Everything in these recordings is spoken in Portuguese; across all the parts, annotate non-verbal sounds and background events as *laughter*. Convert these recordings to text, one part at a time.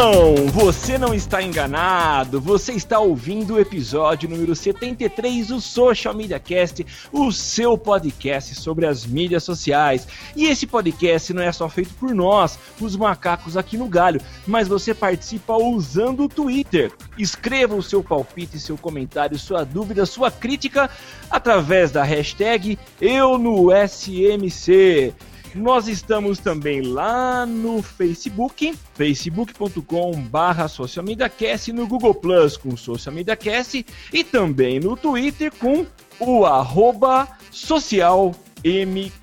Não! Você não está enganado. Você está ouvindo o episódio número 73 do Social Media Cast, o seu podcast sobre as mídias sociais. E esse podcast não é só feito por nós, os macacos aqui no galho, mas você participa usando o Twitter. Escreva o seu palpite, seu comentário, sua dúvida, sua crítica através da hashtag Eu no SMC. Nós estamos também lá no Facebook, facebook.com barra socialmediacast, no Google Plus com Social Media Cast e também no Twitter com o arroba socialmcast.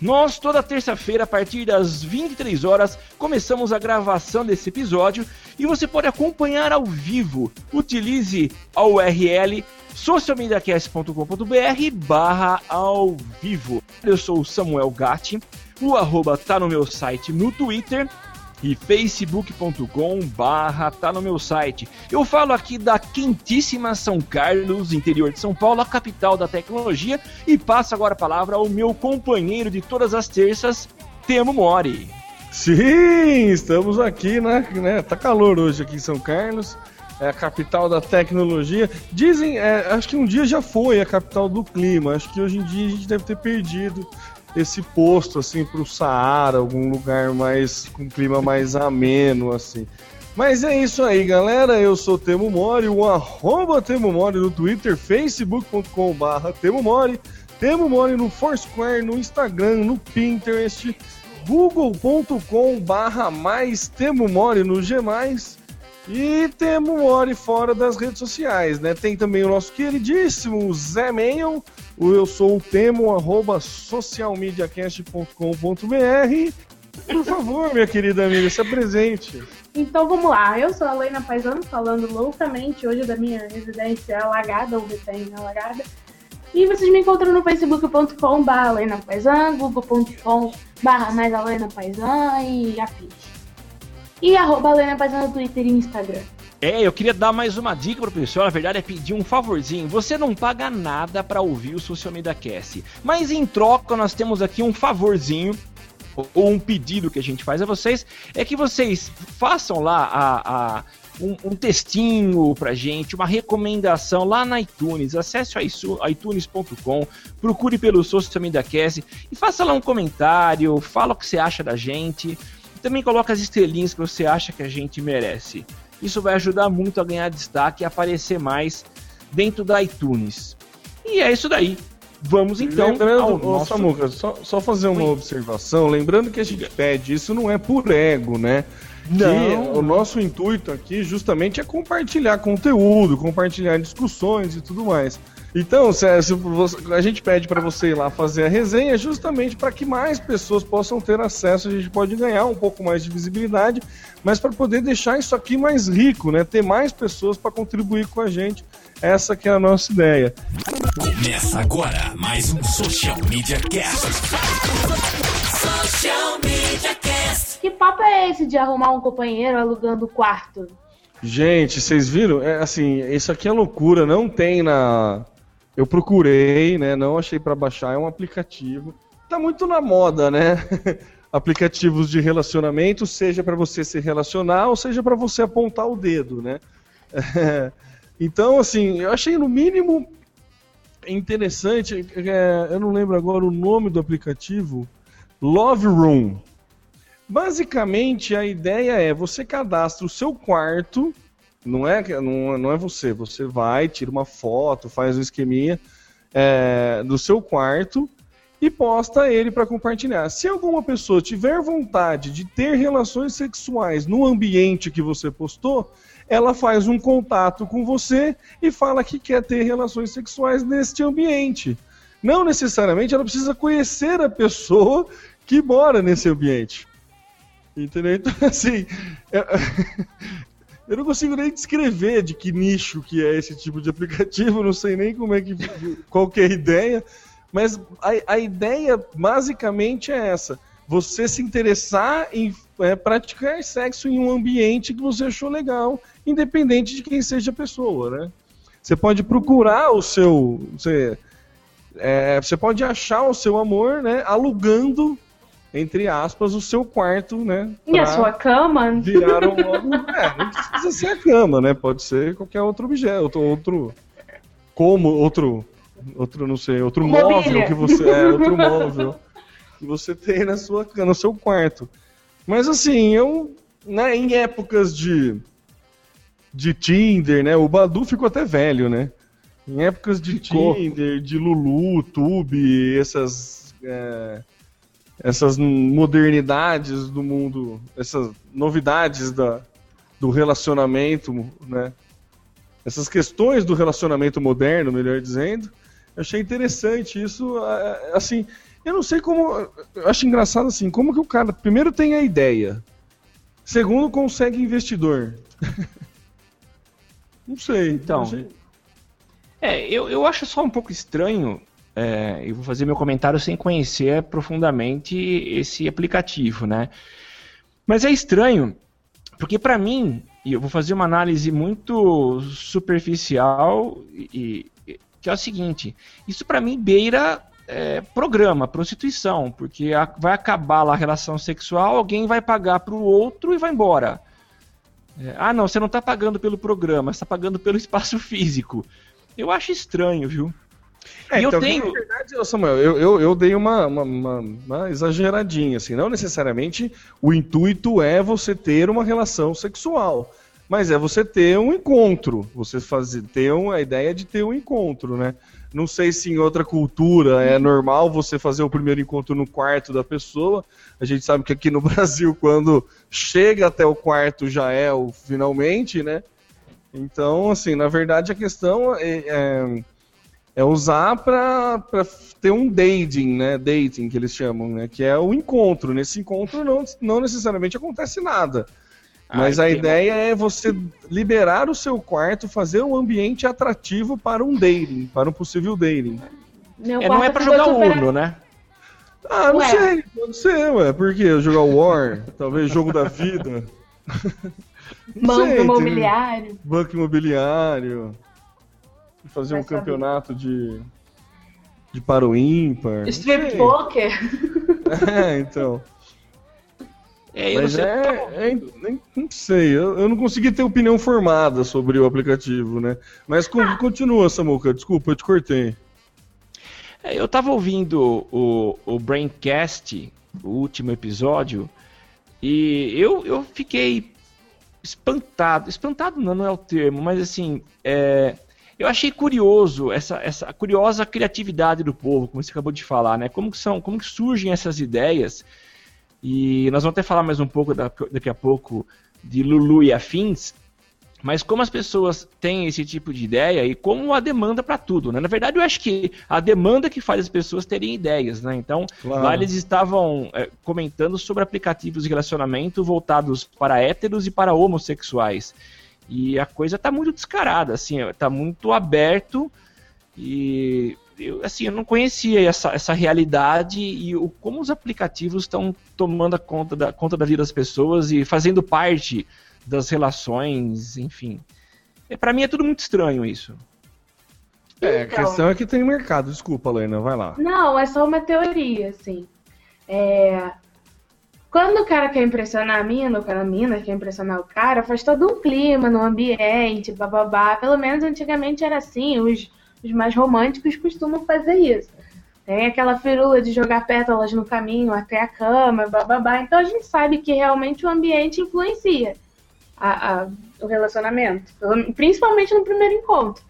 Nós, toda terça-feira, a partir das 23 horas, começamos a gravação desse episódio e você pode acompanhar ao vivo. Utilize a URL socialmediacast.com.br barra ao vivo. Eu sou o Samuel Gatti, o arroba tá no meu site no Twitter e facebook.com barra tá no meu site. Eu falo aqui da quentíssima São Carlos, interior de São Paulo, a capital da tecnologia, e passo agora a palavra ao meu companheiro de todas as terças, Temo Mori. Sim, estamos aqui, né? né? Tá calor hoje aqui em São Carlos é a capital da tecnologia. Dizem, é, acho que um dia já foi a capital do clima. Acho que hoje em dia a gente deve ter perdido esse posto assim para o Saara, algum lugar mais com clima mais ameno assim. Mas é isso aí, galera. Eu sou Temo Mori, o arroba Temo Mori no Twitter, facebook.com barra Temo Mori, Temo Mori no Foursquare, no Instagram, no Pinterest, google.com barra mais Temo Mori no G+, e temos o Ori fora das redes sociais, né? Tem também o nosso queridíssimo Zé Mail, o eu sou o Temo, arroba socialmediacast.com.br. Por favor, minha querida amiga, se apresente. Então vamos lá, eu sou a Leina Paisano, falando loucamente hoje da minha residência alagada, ou recém alagada. E vocês me encontram no facebook.com barra Lena Paisan, google.com barra mais a Lena Paisan e afins. E arroba Lena Paisan no Twitter e Instagram. É, eu queria dar mais uma dica pro pessoal, na verdade é pedir um favorzinho. Você não paga nada para ouvir o Social Media Cast, mas em troca nós temos aqui um favorzinho ou um pedido que a gente faz a vocês é que vocês façam lá a, a um, um, textinho pra gente, uma recomendação lá na iTunes. Acesse iTunes.com, procure pelo Social Media Cast e faça lá um comentário, fala o que você acha da gente. Também coloca as estrelinhas que você acha que a gente merece. Isso vai ajudar muito a ganhar destaque e aparecer mais dentro da iTunes. E é isso daí. Vamos então lembrando, ao nosso... Samuca, só, só fazer uma Oi. observação, lembrando que a gente pede isso não é por ego, né? Que Não. o nosso intuito aqui justamente é compartilhar conteúdo, compartilhar discussões e tudo mais. Então, você- a gente pede para você ir lá fazer a resenha justamente para que mais pessoas possam ter acesso, a gente pode ganhar um pouco mais de visibilidade, mas para poder deixar isso aqui mais rico, né? Ter mais pessoas para contribuir com a gente. Essa que é a nossa ideia. Começa agora mais um Social Media Cast. Social Media Cast. Que papo é esse de arrumar um companheiro alugando quarto? Gente, vocês viram? É, assim, isso aqui é loucura. Não tem na. Eu procurei, né? Não achei pra baixar. É um aplicativo. Tá muito na moda, né? *laughs* Aplicativos de relacionamento, seja pra você se relacionar ou seja pra você apontar o dedo, né? *laughs* Então, assim, eu achei no mínimo interessante. é, eu não lembro agora o nome do aplicativo. Love Room. Basicamente, a ideia é você cadastra o seu quarto Não é, não, não é você. Você vai, tira uma foto, faz um esqueminha é, do seu quarto e posta ele para compartilhar. Se alguma pessoa tiver vontade de ter relações sexuais no ambiente que você postou, ela faz um contato com você e fala que quer ter relações sexuais neste ambiente. Não necessariamente ela precisa conhecer a pessoa que mora nesse ambiente. Entendeu? Então, *laughs* assim, eu, eu não consigo nem descrever de que nicho que é esse tipo de aplicativo, não sei nem como é que qual que é a ideia, mas a, a ideia basicamente é essa: você se interessar em é, praticar sexo em um ambiente que você achou legal, independente de quem seja a pessoa, né? Você pode procurar o seu, você, é, você pode achar o seu amor, né? Alugando entre aspas, o seu quarto, né? E a sua cama? Virar um. *laughs* é, não precisa ser a cama, né? Pode ser qualquer outro objeto, outro. outro como, outro. Outro, não sei, outro Mobília. móvel que você. É, outro móvel que você tem na sua, no seu quarto. Mas assim, eu. Né, em épocas de. De Tinder, né? O Badu ficou até velho, né? Em épocas de ficou. Tinder, de Lulu, Tube, essas. É, essas modernidades do mundo, essas novidades da, do relacionamento, né? Essas questões do relacionamento moderno, melhor dizendo, eu achei interessante isso, assim, eu não sei como, eu acho engraçado assim, como que o cara primeiro tem a ideia, segundo consegue investidor. *laughs* não sei. Então, achei... é, eu, eu acho só um pouco estranho é, eu vou fazer meu comentário sem conhecer profundamente esse aplicativo, né? Mas é estranho, porque para mim, e eu vou fazer uma análise muito superficial, e, e que é o seguinte: isso para mim beira é, programa, prostituição, porque a, vai acabar lá a relação sexual, alguém vai pagar para o outro e vai embora. É, ah, não, você não está pagando pelo programa, está pagando pelo espaço físico. Eu acho estranho, viu? É, e então, eu tenho. Na verdade, Samuel, eu, eu, eu dei uma, uma, uma, uma, exageradinha, assim. Não necessariamente o intuito é você ter uma relação sexual. Mas é você ter um encontro. Você fazer, ter uma, a ideia de ter um encontro, né? Não sei se em outra cultura é normal você fazer o primeiro encontro no quarto da pessoa. A gente sabe que aqui no *laughs* Brasil, quando chega até o quarto, já é o finalmente, né? Então, assim, na verdade a questão é, é é usar para ter um dating, né? Dating que eles chamam, né? Que é o encontro. Nesse encontro não, não necessariamente acontece nada. Mas a ideia é você liberar o seu quarto, fazer um ambiente atrativo para um dating, para um possível dating. É, não é para jogar super... Uno, né? Ah, não ué. sei, pode ser, ué. Por quê? Jogar War? *laughs* Talvez jogo da vida. *laughs* Banco sei, imobiliário. Banco imobiliário fazer Vai um saber. campeonato de, de para o ímpar. Strip poker? *laughs* É, então. É, Mas é, é, não sei, eu, eu, não consegui ter opinião formada sobre o aplicativo, né? Mas ah. continua, Samuca, desculpa, eu te cortei. É, eu tava ouvindo o, o Braincast, o último episódio, e eu, eu fiquei espantado. Espantado não, não é o termo, mas assim, é, eu achei curioso essa, essa curiosa criatividade do povo, como você acabou de falar, né? Como que são, como que surgem essas ideias? E nós vamos até falar mais um pouco daqui a pouco de Lulu e afins, mas como as pessoas têm esse tipo de ideia e como a demanda para tudo, né? Na verdade, eu acho que a demanda que faz as pessoas terem ideias, né? Então, claro. lá eles estavam é, comentando sobre aplicativos de relacionamento voltados para héteros e para homossexuais. E a coisa tá muito descarada, assim, tá muito aberto e eu, assim, eu não conhecia essa, essa realidade e o, como os aplicativos estão tomando a conta da, conta da vida das pessoas e fazendo parte das relações, enfim. É, para mim é tudo muito estranho isso. É, então, a questão é que tem mercado, desculpa, Lena, vai lá. Não, é só uma teoria, assim. É, quando o cara quer impressionar a mina, ou a mina quer impressionar o cara, faz todo um clima no ambiente, bababá. Pelo menos antigamente era assim, os, os mais românticos costumam fazer isso. Tem aquela firula de jogar pétalas no caminho até a cama, bababá. Então a gente sabe que realmente o ambiente influencia. a- a- o relacionamento. Principalmente no primeiro encontro.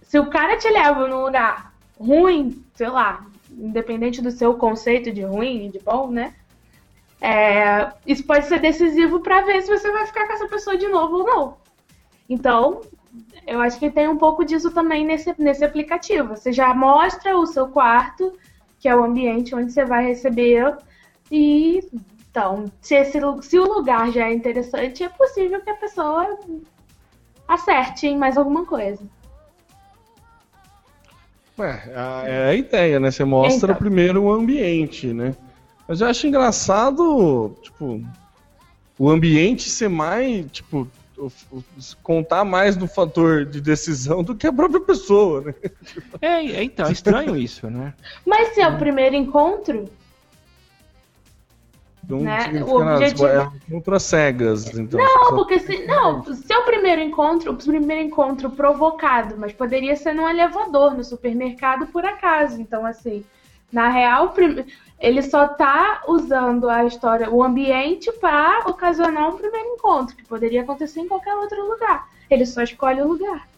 Se o cara te leva num lugar ruim, sei lá, independente do seu conceito de ruim e de bom, né? É, isso pode ser decisivo pra ver se você vai ficar com essa pessoa de novo ou não. Então, eu acho que tem um pouco disso também nesse, nesse aplicativo. Você já mostra o seu quarto, que é o ambiente onde você vai receber. E então, se, esse, se o lugar já é interessante, é possível que a pessoa acerte em mais alguma coisa. Ué, a- é a ideia, né? Você mostra Então. primeiro o ambiente, né? Mas eu acho engraçado, tipo, o ambiente ser mais, tipo, o- o- contar mais no fator de decisão do que a própria pessoa, né? É, é, então, é estranho isso, né? Mas se é o primeiro encontro, Não Né, significa o nada, objetivo- é contra cegas, então. Não, Só- porque se. Não, se é o primeiro encontro, o primeiro encontro provocado, mas poderia ser num elevador, no supermercado, por acaso. Então, assim, na real, prim- ele só tá usando a história, o ambiente para ocasionar um primeiro encontro, que poderia acontecer em qualquer outro lugar. Ele só escolhe o lugar.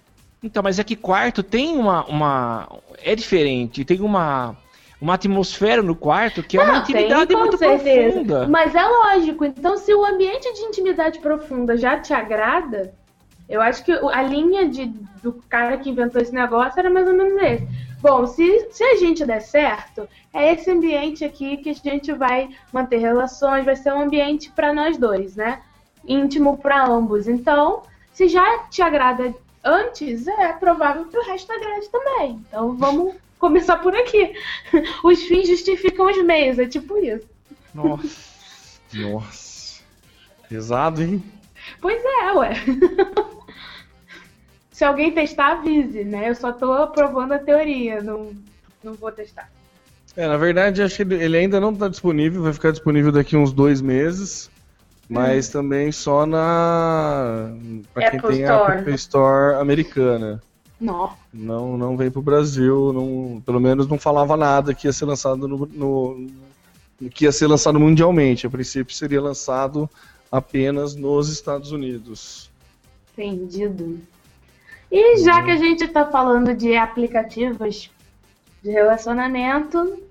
Então, mas é que quarto tem uma. uma é diferente, tem uma, uma atmosfera no quarto que é uma Não, intimidade tem, muito certeza. profunda. Mas é lógico. Então, se o ambiente de intimidade profunda já te agrada, eu acho que a linha de, do cara que inventou esse negócio era mais ou menos esse. Bom, se, se a gente der certo, é esse ambiente aqui que a gente vai manter relações, vai ser um ambiente para nós dois, né? Íntimo para ambos. Então, se já te agrada antes, é provável que o resto agrade também. Então, vamos começar por aqui. *laughs* Os fins justificam os meios, é tipo isso. Nossa. Nossa. Pesado, hein? Pois é, ué. *laughs* Se alguém testar, avise, né? Eu só tô aprovando a teoria, não, não vou testar. É, na verdade, acho que ele ainda não está disponível, vai ficar disponível daqui uns dois meses. Mas também só na. Pra quem tem a Store. Apple Store americana. Não. Não, não veio pro Brasil, não, pelo menos não falava nada que ia ser lançado no, no- que ia ser lançado mundialmente. A princípio seria lançado apenas nos Estados Unidos. Entendido. E já que a gente tá falando de aplicativos de relacionamento,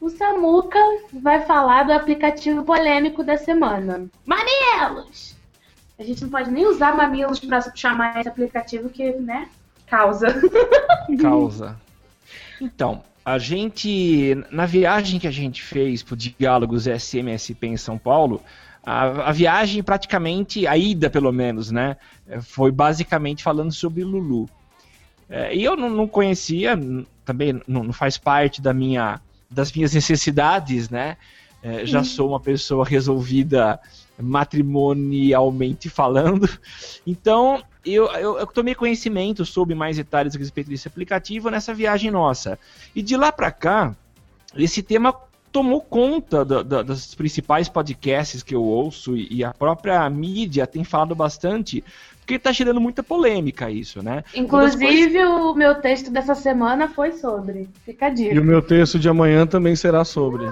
o Samuca vai falar do aplicativo polêmico da semana. Mamilos! A gente não pode nem usar mamilos pra chamar esse aplicativo que, né, causa. *laughs* causa. Então, a gente, na viagem que a gente fez pro Diálogos SMSP em São Paulo, a, a viagem praticamente, a ida pelo menos, né, eh, foi basicamente falando sobre Lulu. Eh, E eu não, não conhecia, também não, não faz parte da minha, das minhas necessidades, né, Eh, já sou uma pessoa resolvida matrimonialmente falando, então eu, eu, eu tomei conhecimento, soube mais detalhes a respeito desse aplicativo nessa viagem nossa. E de lá pra cá, esse tema tomou conta da- da- das principais podcasts que eu ouço e, e a própria mídia tem falado bastante, porque tá gerando muita polêmica isso, né? Inclusive, o meu texto dessa semana foi sobre. Fica a E dica. o meu texto de amanhã também será sobre.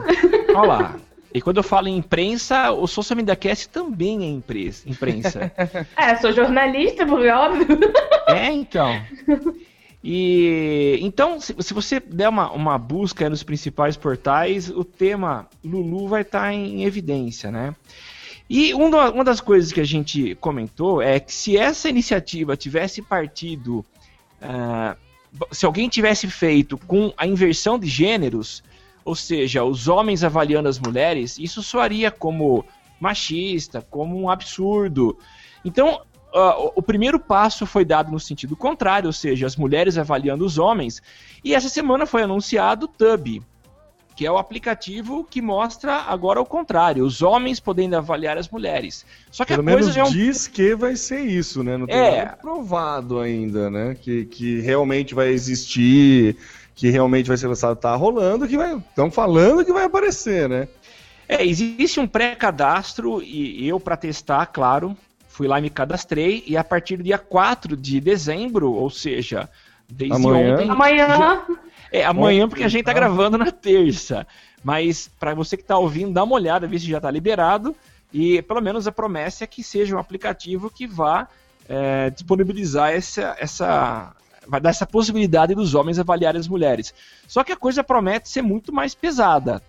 Olha lá. E quando eu falo em imprensa, o Social Media Cast também é imprensa. imprensa. *laughs* É, sou jornalista, porque é óbvio. É, então. E então, se, se você der uma, uma busca nos principais portais, o tema Lulu vai estar em evidência, né? E um da- uma das coisas que a gente comentou é que se essa iniciativa tivesse partido, ah, se alguém tivesse feito com a inversão de gêneros, ou seja, os homens avaliando as mulheres, isso soaria como machista, como um absurdo. Então, ah, o- o primeiro passo foi dado no sentido contrário, ou seja, as mulheres avaliando os homens. E essa semana foi anunciado o Tub, que é o aplicativo que mostra agora o contrário, os homens podendo avaliar as mulheres. Só que Pelo a coisa menos já é um diz que vai ser isso, né? Não tem É. nada provado ainda, né? Que, que realmente vai existir, que realmente vai ser lançado. Tá rolando, que vai. Estão falando que vai aparecer, né? É, existe um pré-cadastro e eu, para testar, claro, fui lá e me cadastrei. E a partir do dia 4 de dezembro, ou seja, desde Amanhã. ontem. Amanhã. É, amanhã, porque a gente tá tá? gravando na terça. Mas para você que tá ouvindo, dá uma olhada, ver se já tá liberado. E pelo menos a promessa é que seja um aplicativo que vá é, disponibilizar essa, essa. vai dar essa possibilidade dos homens avaliarem as mulheres. Só que a coisa promete ser muito mais pesada.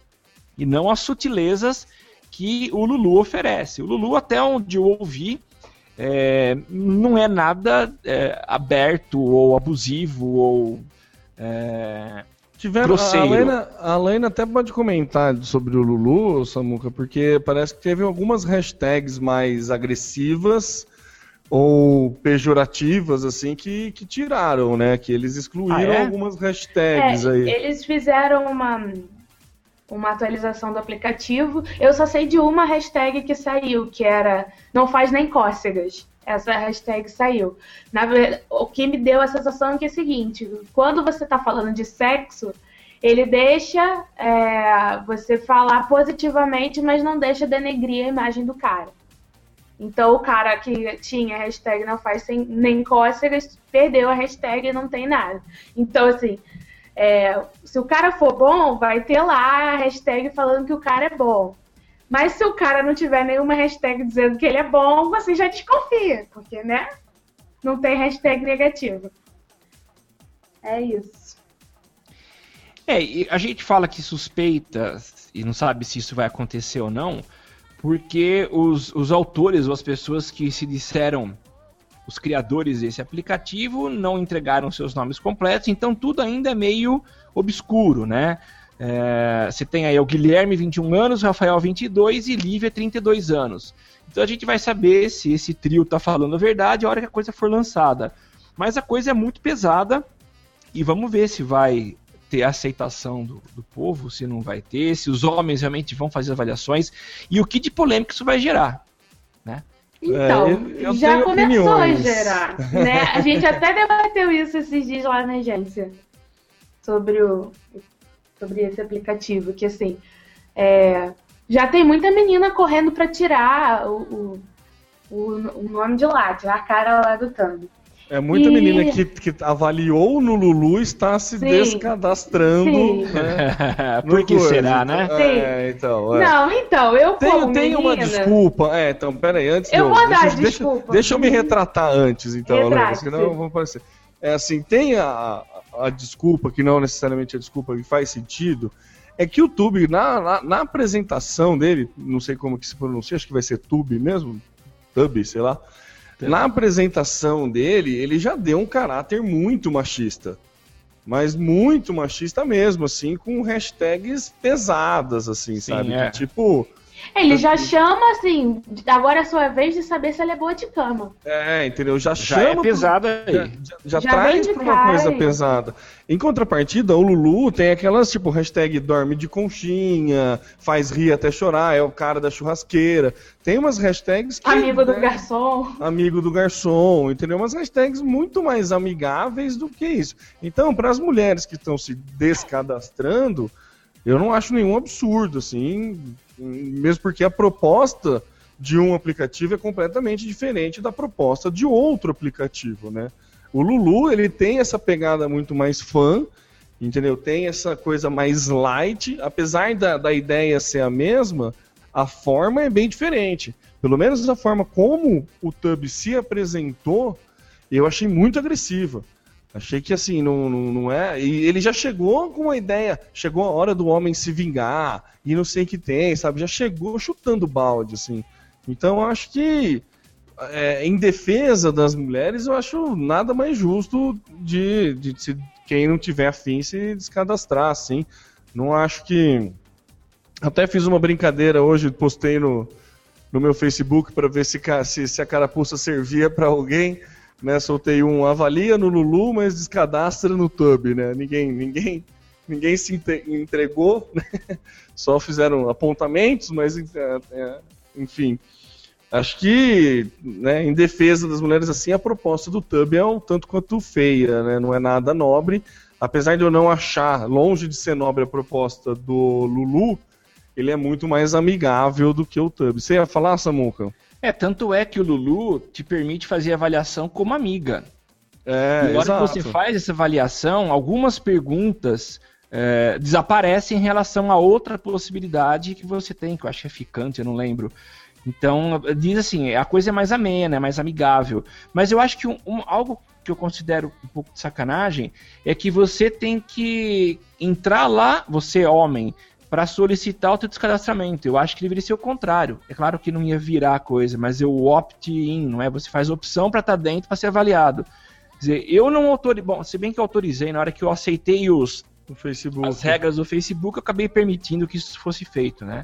E não as sutilezas que o Lulu oferece. O Lulu, até onde eu ouvi, é, não é nada é, aberto ou abusivo ou é, Tiveram, grosseiro. A Lena, a Lena até pode comentar sobre o Lulu, Samuca, porque parece que teve algumas hashtags mais agressivas ou pejorativas, assim, que, que tiraram, né? Que eles excluíram Ah, é? algumas hashtags É, aí. eles fizeram uma, uma atualização do aplicativo. Eu só sei de uma hashtag que saiu, que era não faz nem cócegas. Essa hashtag saiu. Na o que me deu a sensação é que é o seguinte: quando você está falando de sexo, ele deixa é, você falar positivamente, mas não deixa denegrir a imagem do cara. Então o cara que tinha a hashtag não faz sem, nem cócegas perdeu a hashtag e não tem nada. Então, assim, é, se o cara for bom, vai ter lá a hashtag falando que o cara é bom. Mas se o cara não tiver nenhuma hashtag dizendo que ele é bom, você já desconfia, porque, né? Não tem hashtag negativa. É isso. É, a gente fala que suspeita e não sabe se isso vai acontecer ou não, porque os, os autores ou as pessoas que se disseram os criadores desse aplicativo não entregaram seus nomes completos, então tudo ainda é meio obscuro, né? É, você tem aí o Guilherme, 21 anos, Rafael, 22 e Lívia, 32 anos. Então a gente vai saber se esse trio tá falando a verdade a hora que a coisa for lançada. Mas a coisa é muito pesada e vamos ver se vai ter aceitação do, do povo, se não vai ter, se os homens realmente vão fazer avaliações e o que de polêmica isso vai gerar. Então, eu já começou opiniões. a gerar, *laughs* né? A gente até debateu isso esses dias lá na agência sobre o sobre esse aplicativo, que assim, é, já tem muita menina correndo pra tirar o, o, o- o nome de lá, tirar a cara lá do Thumb. É muita E- menina que, que avaliou no Lulu está se Sim. descadastrando. Sim. Né, *laughs* Por que coisa. será, né? É, então. é. Não, então, eu Tem, como tem uma menina, desculpa. É, então, peraí, antes Eu de vou dar deixa, desculpa. Deixa, deixa eu me retratar antes, então, Alana, senão vamos aparecer. É assim, tem a, a, a desculpa, que não necessariamente a desculpa que faz sentido, é que o Tube, na, na, na apresentação dele, não sei como que se pronuncia, acho que vai ser Tube mesmo, Tube, sei lá. Na apresentação dele, ele já deu um caráter muito machista. Mas muito machista mesmo, assim, com hashtags pesadas, assim, Sim, sabe? é. Que, tipo, ele já chama assim, agora é a sua vez de saber se ela é boa de cama. É, entendeu? Já, Já chama é pro- pesado Já, aí. já- já Já traz pra uma coisa aí. pesada. Em contrapartida, o Lulu tem aquelas, tipo, hashtag dorme de conchinha, faz rir até chorar, é o cara da churrasqueira. Tem umas hashtags que... Amigo do né, garçom. Amigo do garçom, entendeu? Umas hashtags muito mais amigáveis do que isso. Então, para as mulheres que estão se descadastrando, eu não acho nenhum absurdo, assim, mesmo porque a proposta de um aplicativo é completamente diferente da proposta de outro aplicativo, né? O Lulu, ele tem essa pegada muito mais fã, entendeu? Tem essa coisa mais light, apesar da, da ideia ser a mesma, a forma é bem diferente. Pelo menos a forma como o Tub se apresentou, eu achei muito agressiva. Achei que assim, não, não, não é. E ele já chegou com a ideia, chegou a hora do homem se vingar, e não sei o que tem, sabe? Já chegou chutando balde, assim. Então eu acho que, é, em defesa das mulheres, eu acho nada mais justo de, de se, quem não tiver afim se descadastrar, assim. Não acho que. Até fiz uma brincadeira hoje, postei no, no meu Facebook para ver se, se, se a carapuça servia para alguém. Né, soltei um avalia no Lulu, mas descadastra no Tub, né? Ninguém, ninguém, ninguém se entregou, né? *laughs* Só fizeram apontamentos, mas é, é, enfim. Acho que, né, em defesa das mulheres assim, a proposta do Tub é um tanto quanto feia, né? Não é nada nobre. Apesar de eu não achar, longe de ser nobre a proposta do Lulu, ele é muito mais amigável do que o Tub. Você ia falar, Samuca? É, tanto é que o Lulu te permite fazer avaliação como amiga. É, e na hora que você faz essa avaliação, algumas perguntas é, desaparecem em relação a outra possibilidade que você tem, que eu acho que é ficante, eu não lembro. Então, diz assim, a coisa é mais amena, é mais amigável. Mas eu acho que um, um, algo que eu considero um pouco de sacanagem é que você tem que entrar lá, você homem, para solicitar o teu descadastramento. Eu acho que deveria ser o contrário. É claro que não ia virar a coisa, mas eu opt-in, não é? Você faz opção para estar tá dentro para ser avaliado. Quer dizer, eu não autorizei, bom, se bem que eu autorizei na hora que eu aceitei os as regras do Facebook, eu acabei permitindo que isso fosse feito, né?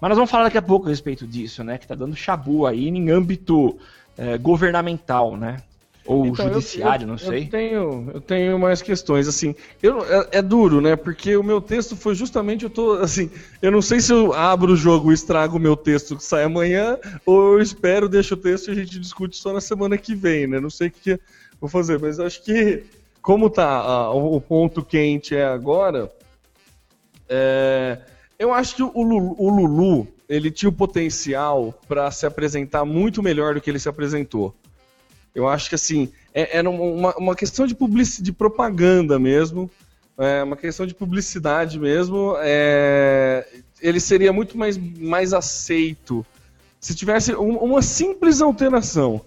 Mas nós vamos falar daqui a pouco a respeito disso, né? Que tá dando chabu aí em âmbito é, governamental, né? Ou então, judiciário, eu, eu, não sei. Eu tenho, eu tenho mais questões, assim. Eu, é, é, duro, né? Porque o meu texto foi justamente, eu tô, assim, eu não sei se eu abro o jogo e estrago o meu texto que sai amanhã, ou eu espero, deixo o texto e a gente discute só na semana que vem, né? Não sei o que vou fazer, mas acho que, como tá o ponto quente é agora, é, eu acho que o Lulu, o Lulu ele tinha o potencial para se apresentar muito melhor do que ele se apresentou. Eu acho que assim, é, era uma, uma questão de, publicidade, de propaganda mesmo, é uma questão de publicidade mesmo. É, ele seria muito mais, mais aceito se tivesse um, uma simples alteração.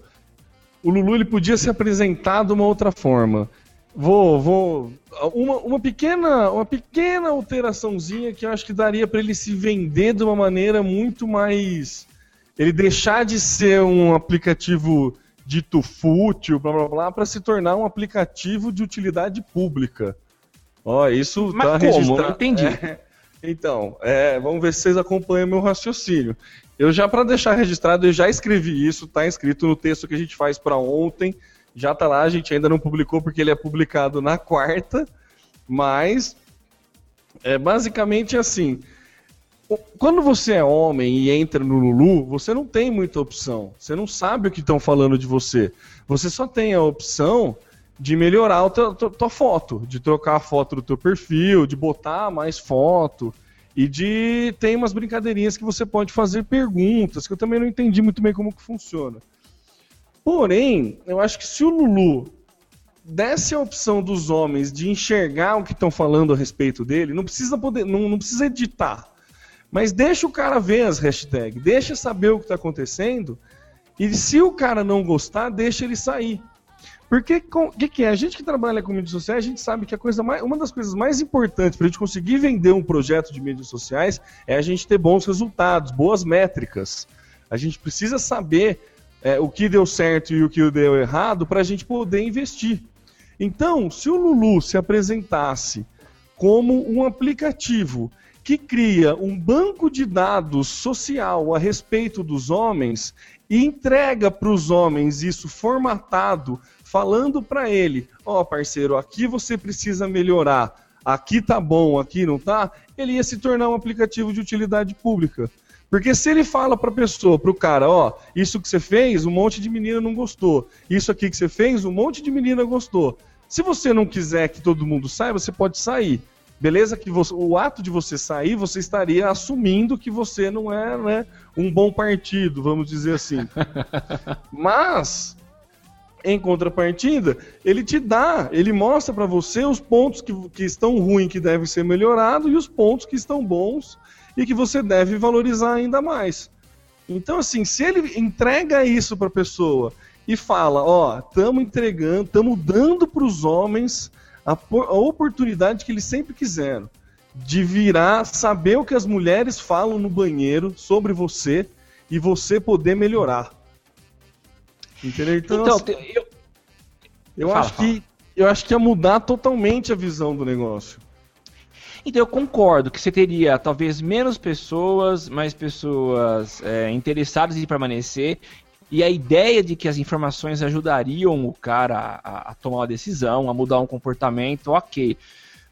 O Lulu ele podia se apresentar de uma outra forma. Vou, vou. Uma, uma, pequena, uma pequena alteraçãozinha que eu acho que daria para ele se vender de uma maneira muito mais. Ele deixar de ser um aplicativo dito fútil, blá blá blá, para se tornar um aplicativo de utilidade pública. Ó, isso Mas tá como? registrado. Não entendi. É, então, é, vamos ver se vocês acompanham meu raciocínio. Eu já, para deixar registrado, eu já escrevi isso, tá escrito no texto que a gente faz para ontem. Já tá lá, a gente ainda não publicou porque ele é publicado na quarta, mas é basicamente assim. Quando você é homem e entra no Lulu, você não tem muita opção. Você não sabe o que estão falando de você. Você só tem a opção de melhorar a tua, tua, foto, de trocar a foto do teu perfil, de botar mais foto e de tem umas brincadeirinhas que você pode fazer perguntas que eu também não entendi muito bem como que funciona. Porém, eu acho que se o Lulu desse a opção dos homens de enxergar o que estão falando a respeito dele, não precisa poder, não, não precisa editar. Mas deixa o cara ver as hashtags, deixa saber o que está acontecendo. E se o cara não gostar, deixa ele sair. Porque o que, que, é? A gente que trabalha com mídias sociais, a gente sabe que a coisa mais, uma das coisas mais importantes para a gente conseguir vender um projeto de mídias sociais é a gente ter bons resultados, boas métricas. A gente precisa saber é, o que deu certo e o que deu errado para a gente poder investir. Então, se o Lulu se apresentasse como um aplicativo que cria um banco de dados social a respeito dos homens e entrega para os homens isso formatado, falando para ele: ó, oh, parceiro, aqui você precisa melhorar, aqui tá bom, aqui não tá, ele ia se tornar um aplicativo de utilidade pública. Porque se ele fala para a pessoa, para o cara, ó, isso que você fez, um monte de menina não gostou. Isso aqui que você fez, um monte de menina gostou. Se você não quiser que todo mundo saiba, você pode sair. Beleza que você, o ato de você sair, você estaria assumindo que você não é né, um bom partido, vamos dizer assim. *laughs* Mas, em contrapartida, ele te dá, ele mostra para você os pontos que, que estão ruins, que devem ser melhorados, e os pontos que estão bons e que você deve valorizar ainda mais. Então, assim, se ele entrega isso para a pessoa e fala, ó, estamos entregando, estamos dando para os homens a, a oportunidade que eles sempre quiseram de virar, saber o que as mulheres falam no banheiro sobre você e você poder melhorar. Entendeu? Então, então assim, eu, eu fala, acho fala. que eu acho que ia mudar totalmente a visão do negócio. Então eu concordo que você teria talvez menos pessoas, mais pessoas é, interessadas em permanecer e a ideia de que as informações ajudariam o cara a, a, tomar uma decisão, a mudar um comportamento, ok.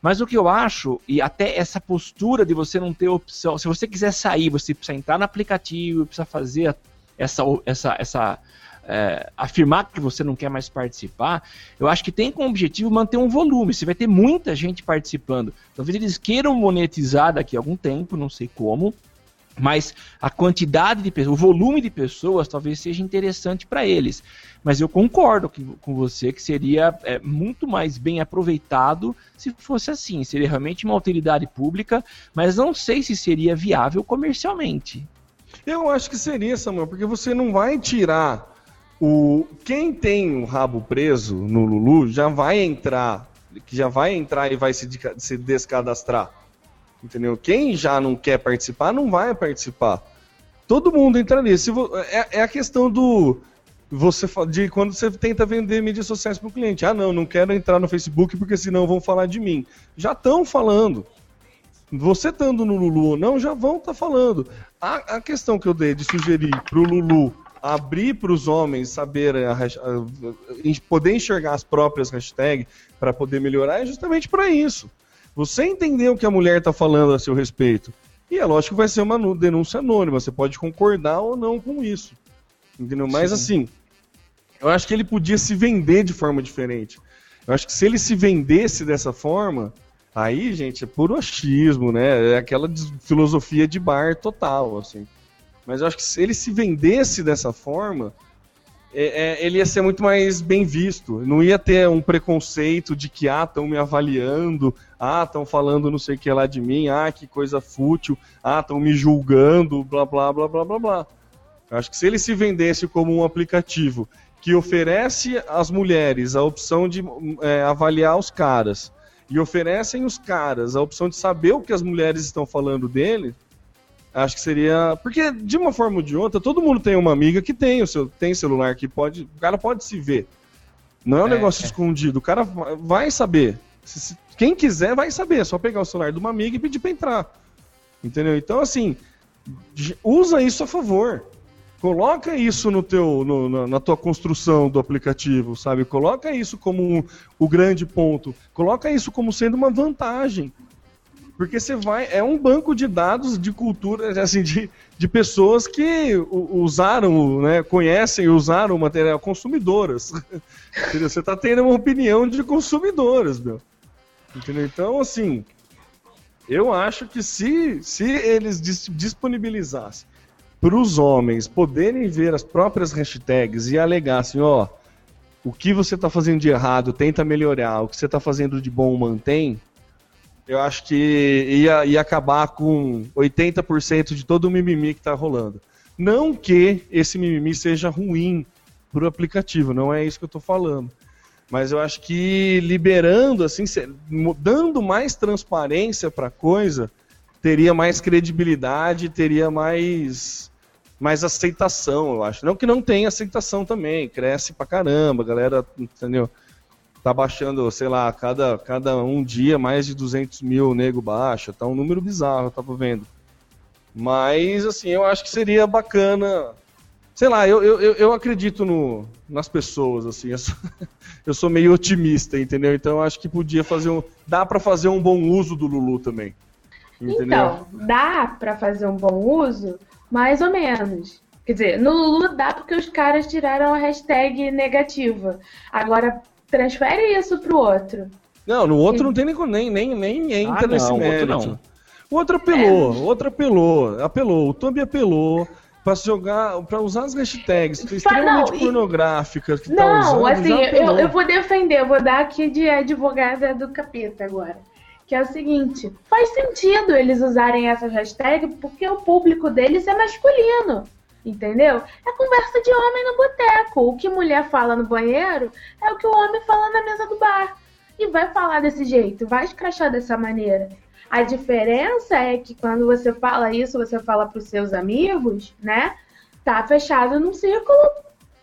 Mas o que eu acho, e até essa postura de você não ter opção, se você quiser sair, você precisa entrar no aplicativo, precisa fazer essa, essa, essa é, afirmar que você não quer mais participar, eu acho que tem como objetivo manter um volume. Você vai ter muita gente participando. Talvez eles queiram monetizar daqui a algum tempo, não sei como, mas a quantidade de pessoas, o volume de pessoas talvez seja interessante para eles. Mas eu concordo que, com você que seria é, muito mais bem aproveitado se fosse assim. Seria realmente uma utilidade pública, mas não sei se seria viável comercialmente. Eu acho que seria, Samuel, porque você não vai tirar o. Quem tem o rabo preso no Lulu já vai entrar. Que já vai entrar e vai se, se descadastrar. Entendeu? Quem já não quer participar, não vai participar. Todo mundo entraria. Se vo... é, é a questão do você de quando você tenta vender mídias sociais para o cliente. Ah, não, não quero entrar no Facebook porque senão vão falar de mim. Já estão falando. Você estando no Lulu ou não, já vão estar tá falando. A, a, questão que eu dei de sugerir para o Lulu abrir para os homens saber a, a, a, poder enxergar as próprias hashtags para poder melhorar é justamente para isso. Você entender o que a mulher está falando a seu respeito. E é lógico que vai ser uma denúncia anônima, você pode concordar ou não com isso. Entendeu? Mas Sim. assim, eu acho que ele podia se vender de forma diferente. Eu acho que se ele se vendesse dessa forma, aí, gente, é puro achismo, né? É aquela filosofia de bar total, assim. Mas eu acho que se ele se vendesse dessa forma, é, é, ele ia ser muito mais bem visto. Não ia ter um preconceito de que, ah, estão me avaliando, ah, estão falando não sei o que lá de mim, ah, que coisa fútil, ah, estão me julgando, blá, blá, blá, blá, blá, blá. Eu acho que se ele se vendesse como um aplicativo que oferece às mulheres a opção de é, avaliar os caras e oferecem os caras a opção de saber o que as mulheres estão falando dele, acho que seria. Porque, de uma forma ou de outra, todo mundo tem uma amiga que tem o seu tem celular que pode. O cara pode se ver. Não é um é, negócio é. escondido. O cara vai saber. Se, se, quem quiser vai saber. É só pegar o celular de uma amiga e pedir pra entrar. Entendeu? Então, assim, usa isso a favor. Coloca isso no teu, no, na tua construção do aplicativo, sabe? Coloca isso como um, o grande ponto. Coloca isso como sendo uma vantagem. Porque você vai. É um banco de dados de cultura, assim, de, de pessoas que usaram, né, conhecem e usaram o material, consumidoras. *laughs* Entendeu? Você está tendo uma opinião de consumidoras, meu. Entendeu? Então, assim, eu acho que se, se eles disponibilizassem para os homens poderem ver as próprias hashtags e alegar assim, ó, o que você está fazendo de errado, tenta melhorar, o que você está fazendo de bom, mantém, eu acho que ia, ia acabar com 80% de todo o mimimi que está rolando. Não que esse mimimi seja ruim para o aplicativo, não é isso que eu estou falando. Mas eu acho que liberando, assim, dando mais transparência para a coisa, teria mais credibilidade, teria mais mais aceitação, eu acho. Não que não tenha aceitação também, cresce pra caramba, galera, entendeu? Tá baixando, sei lá, cada, cada um dia mais de 200 mil nego baixa, tá um número bizarro, eu tava vendo. Mas, assim, eu acho que seria bacana. Sei lá, eu, eu, eu acredito no, nas pessoas, assim. Eu sou, *laughs* eu sou meio otimista, entendeu? Então eu acho que podia fazer um. Dá para fazer um bom uso do Lulu também. Entendeu? Então, dá para fazer um bom uso, mais ou menos. Quer dizer, no Lulu dá porque os caras tiraram a hashtag negativa. Agora, transfere isso pro outro. Não, no outro Sim. não tem nem, nem, nem entra ah, nesse mérito. Outro não. O outro apelou, é. o outro apelou, apelou, o Tombi apelou para jogar, para usar as hashtags extremamente não, pornográficas que tá não, tá usando, assim, eu, eu vou defender, eu vou dar aqui de advogada do capeta agora que é o seguinte: faz sentido eles usarem essa hashtag porque o público deles é masculino. Entendeu? É conversa de homem no boteco. O que mulher fala no banheiro é o que o homem fala na mesa do bar. E vai falar desse jeito, vai escrachar dessa maneira. A diferença é que quando você fala isso, você fala para os seus amigos, né? Tá fechado num círculo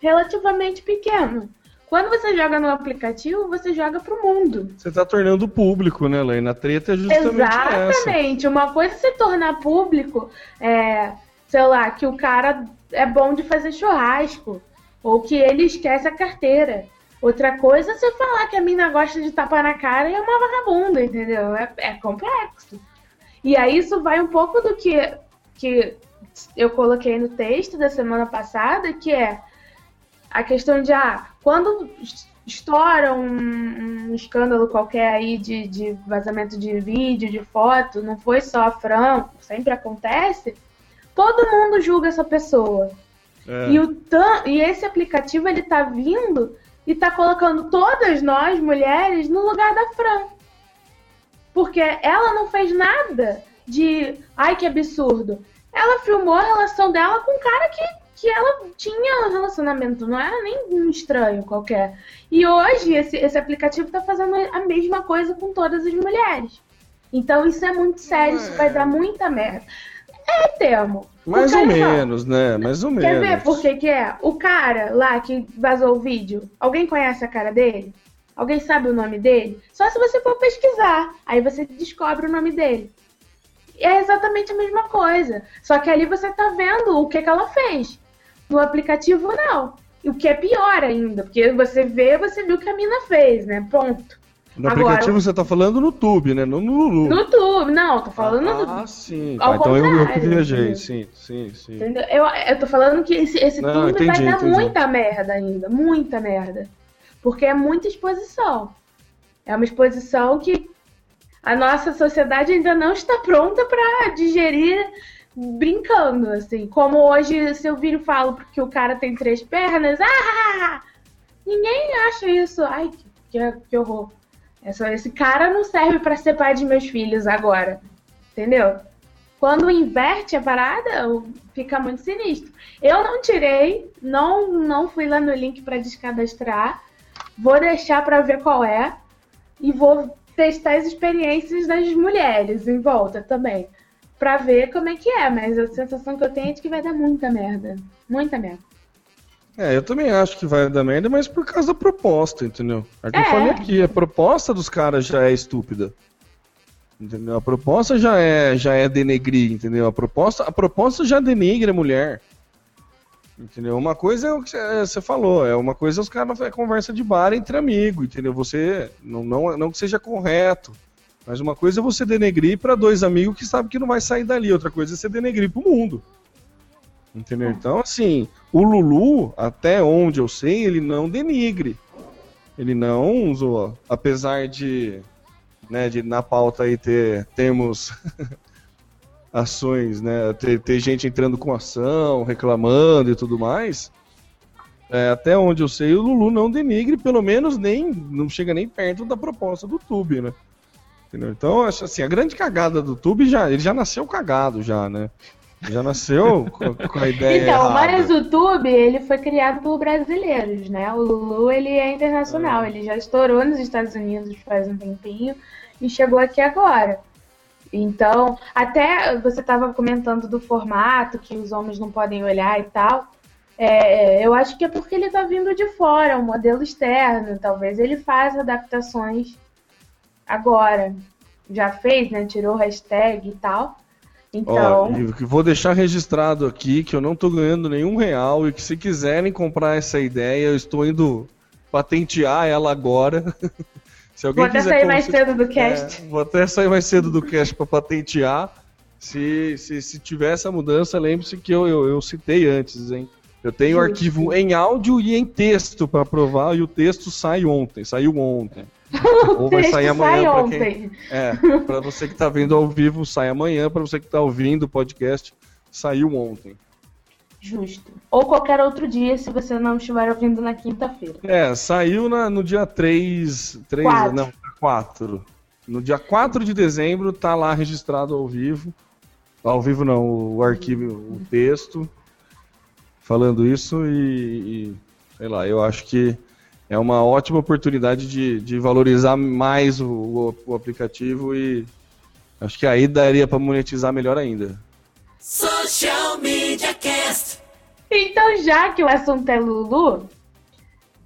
relativamente pequeno. Quando você joga no aplicativo, você joga pro mundo. Você tá tornando público, né, Lena? A treta é justamente Exatamente. Essa. Uma coisa é se tornar público é, sei lá, que o cara é bom de fazer churrasco. Ou que ele esquece a carteira. Outra coisa é você falar que a mina gosta de tapar na cara e é uma vagabunda, entendeu? É, é complexo. E aí isso vai um pouco do que, que eu coloquei no texto da semana passada, que é a questão de, ah, quando estoura um, um escândalo qualquer aí de, de, vazamento de vídeo, de foto, não foi só a Fran, sempre acontece, todo mundo julga essa pessoa. É. E, o e esse aplicativo, ele tá vindo e tá colocando todas nós, mulheres, no lugar da Fran. Porque ela não fez nada de, ai que absurdo, ela filmou a relação dela com um cara que, que ela tinha um relacionamento, não era nem um estranho qualquer. E hoje esse, esse aplicativo tá fazendo a mesma coisa com todas as mulheres. Então isso é muito sério, isso vai dar muita merda. É, Temo. Mais ou menos, né? Mais ou menos. Quer ver por que que é? O cara lá que vazou o vídeo, alguém conhece a cara dele? Alguém sabe o nome dele? Só se você for pesquisar. Aí você descobre o nome dele. É exatamente a mesma coisa. Só que ali você tá vendo o que, que ela fez. No aplicativo, não. E o que é pior ainda, porque você vê, você viu o que a mina fez, né? Ponto. No Agora- aplicativo você tá falando no Tube, né? Não no Lulu. No YouTube, não, tô falando ah, sim. Ao Tá, então eu, eu viajei, entendeu? sim, sim, sim. Entendeu? Eu, eu tô falando que esse, esse Não, vai entendi, dar entendi. muita merda ainda. Muita merda. Porque é muita exposição. É uma exposição que a nossa sociedade ainda não está pronta pra digerir brincando, assim. Como hoje, se eu viro e falo porque o cara tem três pernas, ah! Ninguém acha isso. Ai, que, que, que horror. Essa, esse cara não serve pra ser pai de meus filhos agora. Entendeu? Quando inverte a parada, fica muito sinistro. Eu não tirei, não, não fui lá no link pra descadastrar. Vou deixar pra ver qual é. E vou testar as experiências das mulheres em volta também. Pra ver como é que é. Mas a sensação que eu tenho é de que vai dar muita merda. Muita merda. É, eu também acho que vai dar merda, mas por causa da proposta, entendeu? É que eu É. falei aqui, a proposta dos caras já é estúpida. Entendeu? A proposta já é, já é denegrir, entendeu? A proposta, a proposta já denigre a mulher. Entendeu? Uma coisa é o que você- você falou, é uma coisa é os caras é conversa de bar entre amigos, entendeu? Você não, não, não que seja correto, mas uma coisa é você denegrir para dois amigos que sabem que não vai sair dali, outra coisa é você denegrir pro mundo. Entendeu? Então, assim, o Lulu, até onde eu sei, ele não denigre. Ele não usou, apesar de, né, de na pauta aí ter temos *laughs* ações, né, ter, ter gente entrando com ação, reclamando e tudo mais. é, até onde eu sei, o Lulu não denigre, pelo menos nem não chega nem perto da proposta do Tube, né? Entendeu? Então, assim, a grande cagada do Tube já, ele já nasceu cagado já, né? Já nasceu com, com a ideia Então, errada. mas o YouTube, ele foi criado por brasileiros, né? O Lulu, ele é internacional. Ele já estourou nos Estados Unidos faz um tempinho e chegou aqui agora. Então, até você estava comentando do formato, que os homens não podem olhar e tal. É, eu acho que é porque ele está vindo de fora, um modelo externo. Talvez ele faça adaptações agora. Já fez, né? Tirou hashtag e tal. Então, Ó, que vou deixar registrado aqui que eu não tô ganhando nenhum real e que se quiserem comprar essa ideia, eu estou indo patentear ela agora. *laughs* se alguém vou até sair mais cedo do cast. É, vou até sair mais cedo do cast para patentear. Se, se, se tiver essa mudança, lembre-se que eu, eu, eu citei antes, hein? Eu tenho arquivo em áudio e em texto para provar, e o texto sai ontem, saiu ontem. *laughs* Ou vai sair sai amanhã para quem. É, para você que tá vendo ao vivo, sai amanhã, para você que tá ouvindo o podcast, saiu ontem. Justo. Ou qualquer outro dia, se você não estiver ouvindo na quinta-feira. É, saiu na- no dia 3, 3 Quatro. não, 4. No dia 4 de dezembro tá lá registrado ao vivo. Ao vivo não, o arquivo, o texto falando isso e, e, sei lá, eu acho que é uma ótima oportunidade de, de valorizar mais o, o- o aplicativo e acho que aí daria para monetizar melhor ainda. Social Media Cast. Então, já que o assunto é Lulu,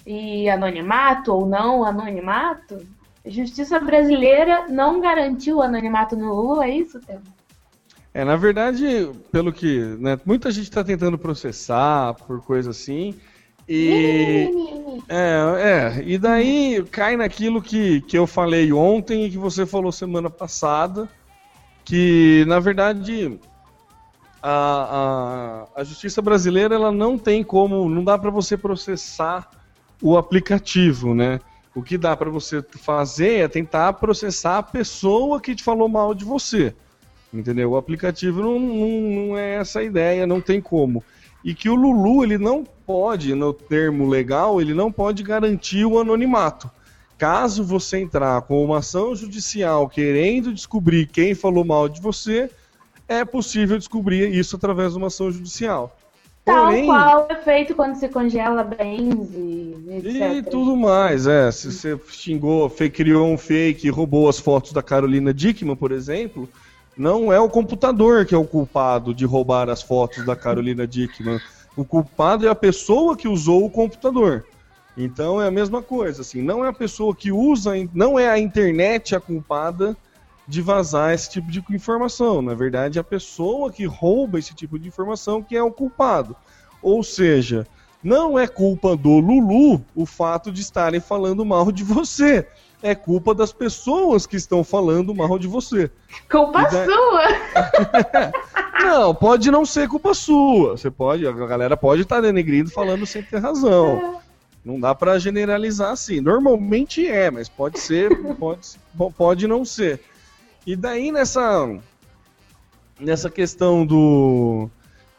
e anonimato ou não anonimato, a justiça brasileira não garantiu o anonimato no Lulu, é isso, Temo? É, na verdade, pelo que né, muita gente está tentando processar por coisa assim, e é, é, e daí cai naquilo que, que eu falei ontem e que você falou semana passada, que na verdade a, a, a justiça brasileira ela não tem como, não dá para você processar o aplicativo, né? O que dá para você fazer é tentar processar a pessoa que te falou mal de você. Entendeu? O aplicativo não, não, não é essa a ideia, não tem como. E que o Lulu, ele não pode, no termo legal, ele não pode garantir o anonimato. Caso você entrar com uma ação judicial querendo descobrir quem falou mal de você, é possível descobrir isso através de uma ação judicial. Tal Porém- qual é feito quando se congela bens e etc. E tudo mais, é. Se você xingou, criou um fake, roubou as fotos da Carolina Dickman, por exemplo, não é o computador que é o culpado de roubar as fotos da Carolina Dickman. O culpado é a pessoa que usou o computador. Então é a mesma coisa, assim, não é a pessoa que usa, não é a internet a culpada de vazar esse tipo de informação. Na verdade, é a pessoa que rouba esse tipo de informação que é o culpado. Ou seja, não é culpa do Lulu o fato de estarem falando mal de você. É culpa das pessoas que estão falando mal de você. Culpa da- sua! *laughs* Não, pode não ser culpa sua. Você pode, a galera pode estar denegrindo falando sem ter razão. Não dá pra generalizar assim. Normalmente é, mas pode ser, *laughs* pode, pode não ser. E daí nessa nessa questão do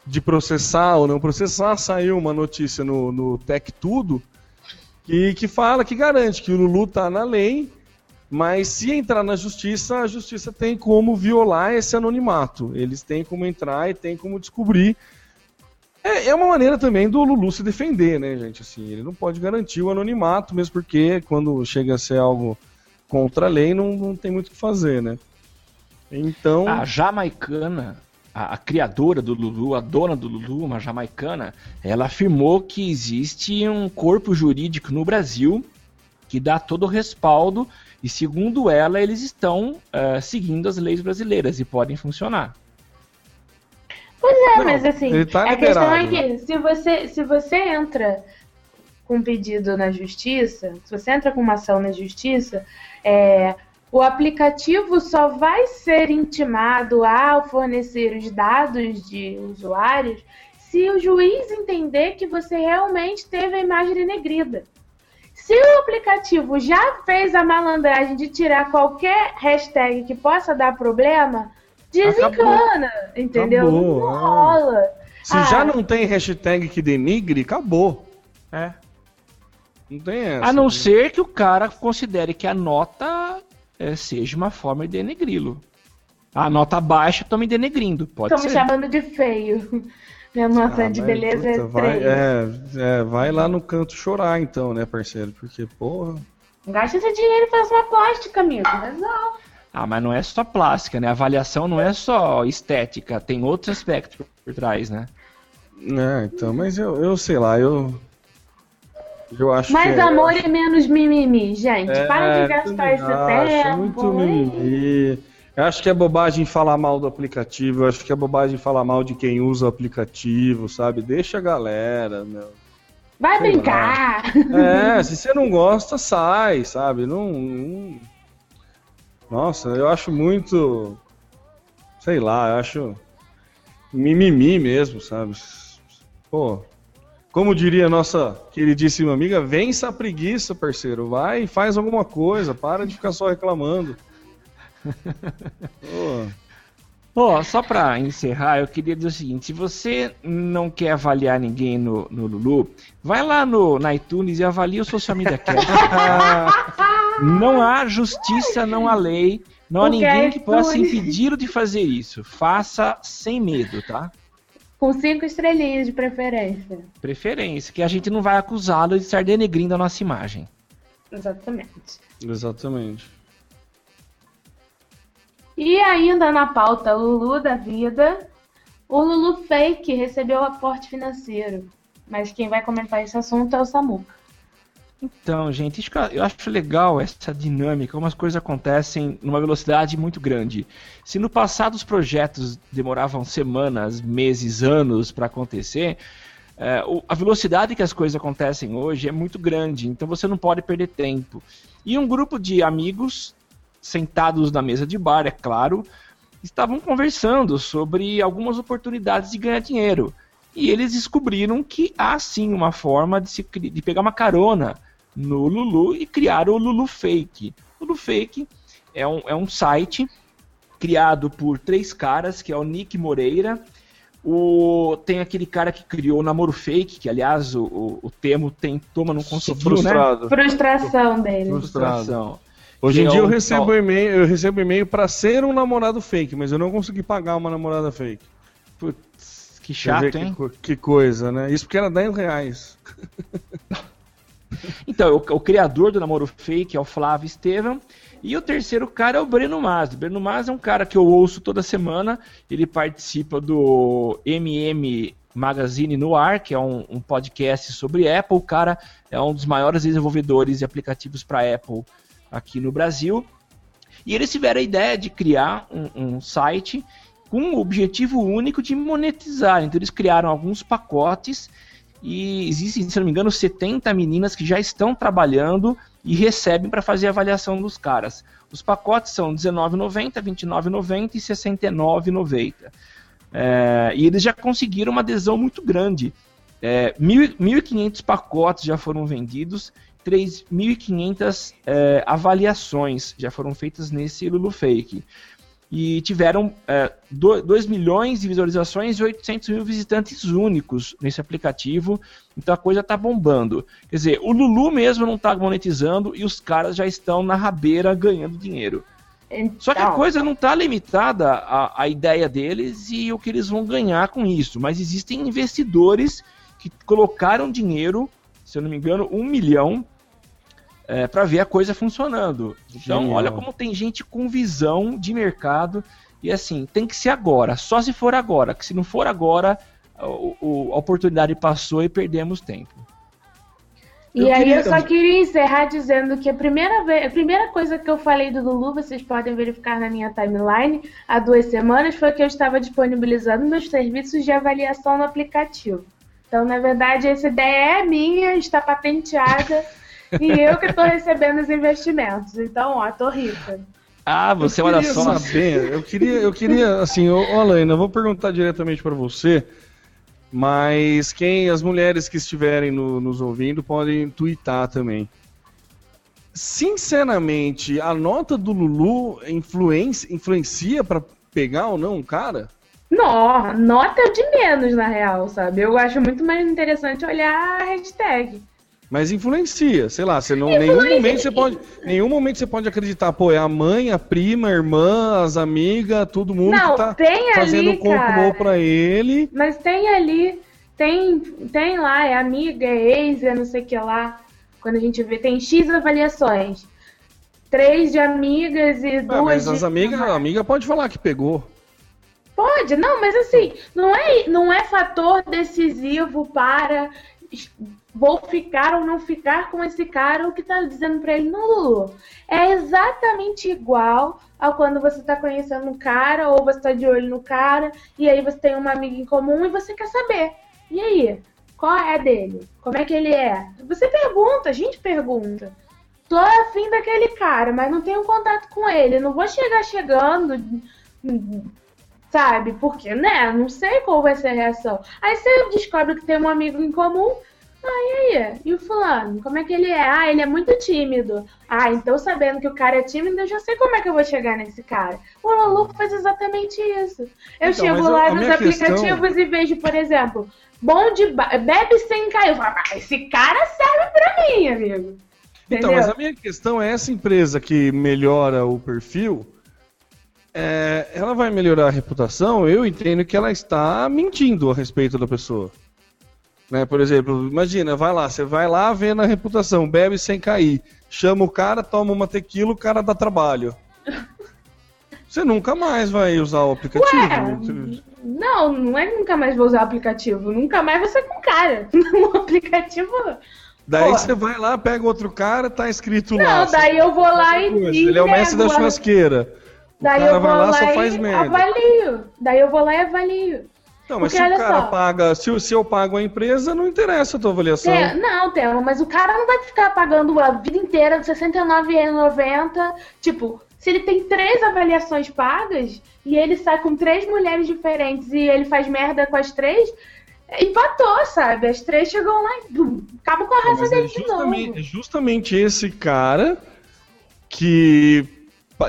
de processar ou não processar, saiu uma notícia no, no Tech Tudo que, que fala, que garante que o Lulu tá na lei, mas se entrar na justiça, a justiça tem como violar esse anonimato. Eles têm como entrar e tem como descobrir. É, é uma maneira também do Lulu se defender, né, gente? Assim, ele não pode garantir o anonimato, mesmo porque quando chega a ser algo contra a lei, não, não tem muito o que fazer, né? Então. A jamaicana, a, a criadora do Lulu, a dona do Lulu, uma jamaicana, ela afirmou que existe um corpo jurídico no Brasil que dá todo o respaldo e, segundo ela, eles estão eh, seguindo as leis brasileiras e podem funcionar. Pois é, Não, mas assim, tá a questão é que se você, se você entra com um pedido na justiça, se você entra com uma ação na justiça, é, o aplicativo só vai ser intimado a fornecer os dados de usuários se o juiz entender que você realmente teve a imagem denegrida. Se o aplicativo já fez a malandragem de tirar qualquer hashtag que possa dar problema, desencana, entendeu? Acabou, não é. rola. Se Ah. já não tem hashtag que denigre, acabou. É. Não tem essa. A não ser que o cara considere que a nota eh, seja uma forma de denegri-lo. A nota baixa, tô me denegrindo. Pode Estão me chamando de feio. Minha maçã Ah, de beleza puta, é vai, é, é, vai lá no canto chorar então, né, parceiro? Porque, porra. Gasta esse dinheiro e faz uma plástica, amigo. Resolve. Ah, mas não é só plástica, né? A avaliação não é só estética, tem outros aspectos por, por trás, né? É, então, mas eu, eu sei lá, eu. Eu acho Mais que. é- amor e menos mimimi, gente. É, Para de gastar esse acho, tempo. É muito mimimi. Eu acho que é bobagem falar mal do aplicativo, eu acho que é bobagem falar mal de quem usa o aplicativo, sabe? Deixa a galera, meu. Vai Sei brincar. É, *laughs* se você não gosta, sai, sabe? Não, não- Nossa, eu acho muito. Sei lá, eu acho. Mimimi mesmo, sabe? Pô. Como diria a nossa queridíssima amiga, vença a preguiça, parceiro. Vai e faz alguma coisa, para de ficar só reclamando. *laughs* Pô. Ó, só pra encerrar, eu queria dizer o seguinte: se você não quer avaliar ninguém no, no Lulu, vai lá no, na iTunes e avalia o Social Media Cast. *laughs* não há justiça, não há lei, não há Porque ninguém que possa impedir de fazer isso. Faça sem medo, tá? Com cinco estrelinhas de preferência. Preferência, que a gente não vai acusá-lo de estar denegrindo a nossa imagem. Exatamente. Exatamente. E ainda na pauta Lulu da vida, o Lulu Fake recebeu aporte financeiro. Mas quem vai comentar esse assunto é o Samuca. Então, gente, eu- acho legal essa dinâmica, como as coisas acontecem numa velocidade muito grande. Se no passado os projetos demoravam semanas, meses, anos para acontecer, é, a velocidade que as coisas acontecem hoje é muito grande, então você não pode perder tempo. E um grupo de amigos, sentados na mesa de bar, é claro, estavam conversando sobre algumas oportunidades de ganhar dinheiro. E eles descobriram que há sim uma forma de, se, de pegar uma carona no Lulu e criar o Lulu Fake. O Lulu Fake é um, é um site criado por três caras, que é o Nick Moreira, o, tem aquele cara que criou o Namoro Fake, que aliás o, o, o Temo tentou, mas não conseguiu, né? Frustrado. Frustração dele. Frustração. Hoje Que em é dia eu o recebo tal- e-mail, eu recebo e-mail pra ser um namorado fake, mas eu não consegui pagar uma namorada fake. Putz, que chato, hein? Que, que coisa, né? Isso porque era 10 reais. *laughs* Então, o, o criador do namoro fake é o Flávio Estevam. E o terceiro cara é o Breno Masi. O Breno Masi é um cara que eu ouço toda semana. Ele participa do MM Magazine no Ar, que é um, um podcast sobre Apple. O cara é um dos maiores desenvolvedores de aplicativos para Apple aqui no Brasil. E eles tiveram a ideia de criar um, um site com o objetivo único de monetizar. Então eles criaram alguns pacotes e existem, se não me engano, 70 meninas que já estão trabalhando e recebem para fazer a avaliação dos caras. Os pacotes são R$19,90, R$29,90 e R$69,90. É, e eles já conseguiram uma adesão muito grande. É, 1.500 pacotes já foram vendidos, 3.500 é, avaliações já foram feitas nesse Lulu Fake. E tiveram é, 2 milhões de visualizações e 800 mil visitantes únicos nesse aplicativo. Então a coisa tá bombando. Quer dizer, o Lulu mesmo não tá monetizando e os caras já estão na rabeira ganhando dinheiro. Só que a Então, coisa não está limitada à, à ideia deles e o que eles vão ganhar com isso. Mas existem investidores que colocaram dinheiro, se eu não me engano, um milhão para ver a coisa funcionando. Então, Genial. olha como tem gente com visão de mercado. E assim, tem que ser agora, só se for agora. Que se não for agora, o- o- a oportunidade passou e perdemos tempo. E Eu aí queria- eu só queria encerrar dizendo que a primeira, vez, a primeira coisa que eu falei do Lulu, vocês podem verificar na minha timeline, há duas semanas, foi que eu estava disponibilizando meus serviços de avaliação no aplicativo. Então, na verdade, essa ideia é minha, está patenteada, *laughs* e eu que estou recebendo os investimentos. Então, ó, tô rica. Ah, você eu olha só. saber, eu queria, eu queria, assim, ô, ô Alaina, eu vou perguntar diretamente para você, mas quem, as mulheres que estiverem no- nos ouvindo podem twittar também. Sinceramente, a nota do Lulu influencia, influencia para pegar ou não um cara? Não, nota de menos, na real, sabe? Eu acho muito mais interessante olhar a hashtag. Mas influencia, sei lá, você não, nenhum momento você pode, nenhum momento você pode acreditar, pô, é a mãe, a prima, a irmã, as amigas, todo mundo Não, que tá tem fazendo ali, complô pra ele. Mas tem ali, tem, tem lá, é amiga, é ex, é não sei o que lá. Quando a gente vê, tem X avaliações. Três de amigas e Ah, duas mas de... as amigas, a amiga pode falar que pegou. Pode, não, mas assim, não é, não é fator decisivo para vou ficar ou não ficar com esse cara o que tá dizendo pra ele, não, Lulu. É exatamente igual a quando você tá conhecendo um cara ou você tá de olho no cara e aí você tem uma amiga em comum e você quer saber. E aí? Qual é dele? Como é que ele é? Você pergunta, a gente pergunta. Tô afim daquele cara, mas não tenho contato com ele. Não vou chegar chegando, sabe? Porque, né? Não sei qual vai ser a reação. Aí você descobre que tem um amigo em comum. Ah, e aí? E o fulano? Como é que ele é? Ah, ele é muito tímido. Ah, então sabendo que o cara é tímido, eu já sei como é que eu vou chegar nesse cara. O Lulu faz exatamente isso. Eu Então, chego lá a nos aplicativos questão- e vejo, por exemplo, bom de ba- bebe sem cair. Eu falo, ah, esse cara serve pra mim, amigo. Então, Entendeu? mas a minha questão é essa empresa que melhora o perfil, é, ela vai melhorar a reputação, eu entendo que ela está mentindo a respeito da pessoa. Né, por exemplo, imagina, vai lá, você vai lá vendo a reputação, bebe sem cair, chama o cara, toma uma tequila, o cara dá trabalho. *laughs* Você nunca mais vai usar o aplicativo. Não, não é que nunca mais vou usar o aplicativo. Nunca mais vou ser com cara. *laughs* No aplicativo. Daí Pô. você vai lá, pega outro cara, tá escrito lá. Não, daí eu vou lá e. coisa, Ele é o mestre da a- churrasqueira. O Daí cara eu vou vai lá, lá, só e faz merda. avalio. Daí eu vou lá e avalio. Não, mas Porque se o cara só. paga, se, se eu pago a empresa, não interessa a tua avaliação. Tem- não, Temo, mas o cara não vai ficar pagando a vida inteira R$ 69,90. Tipo, se ele tem três avaliações pagas e ele sai com três mulheres diferentes e ele faz merda com as três, empatou, sabe? As três chegam lá e bum, acabam com a Não, raça é dele de justamente, novo. é justamente esse cara que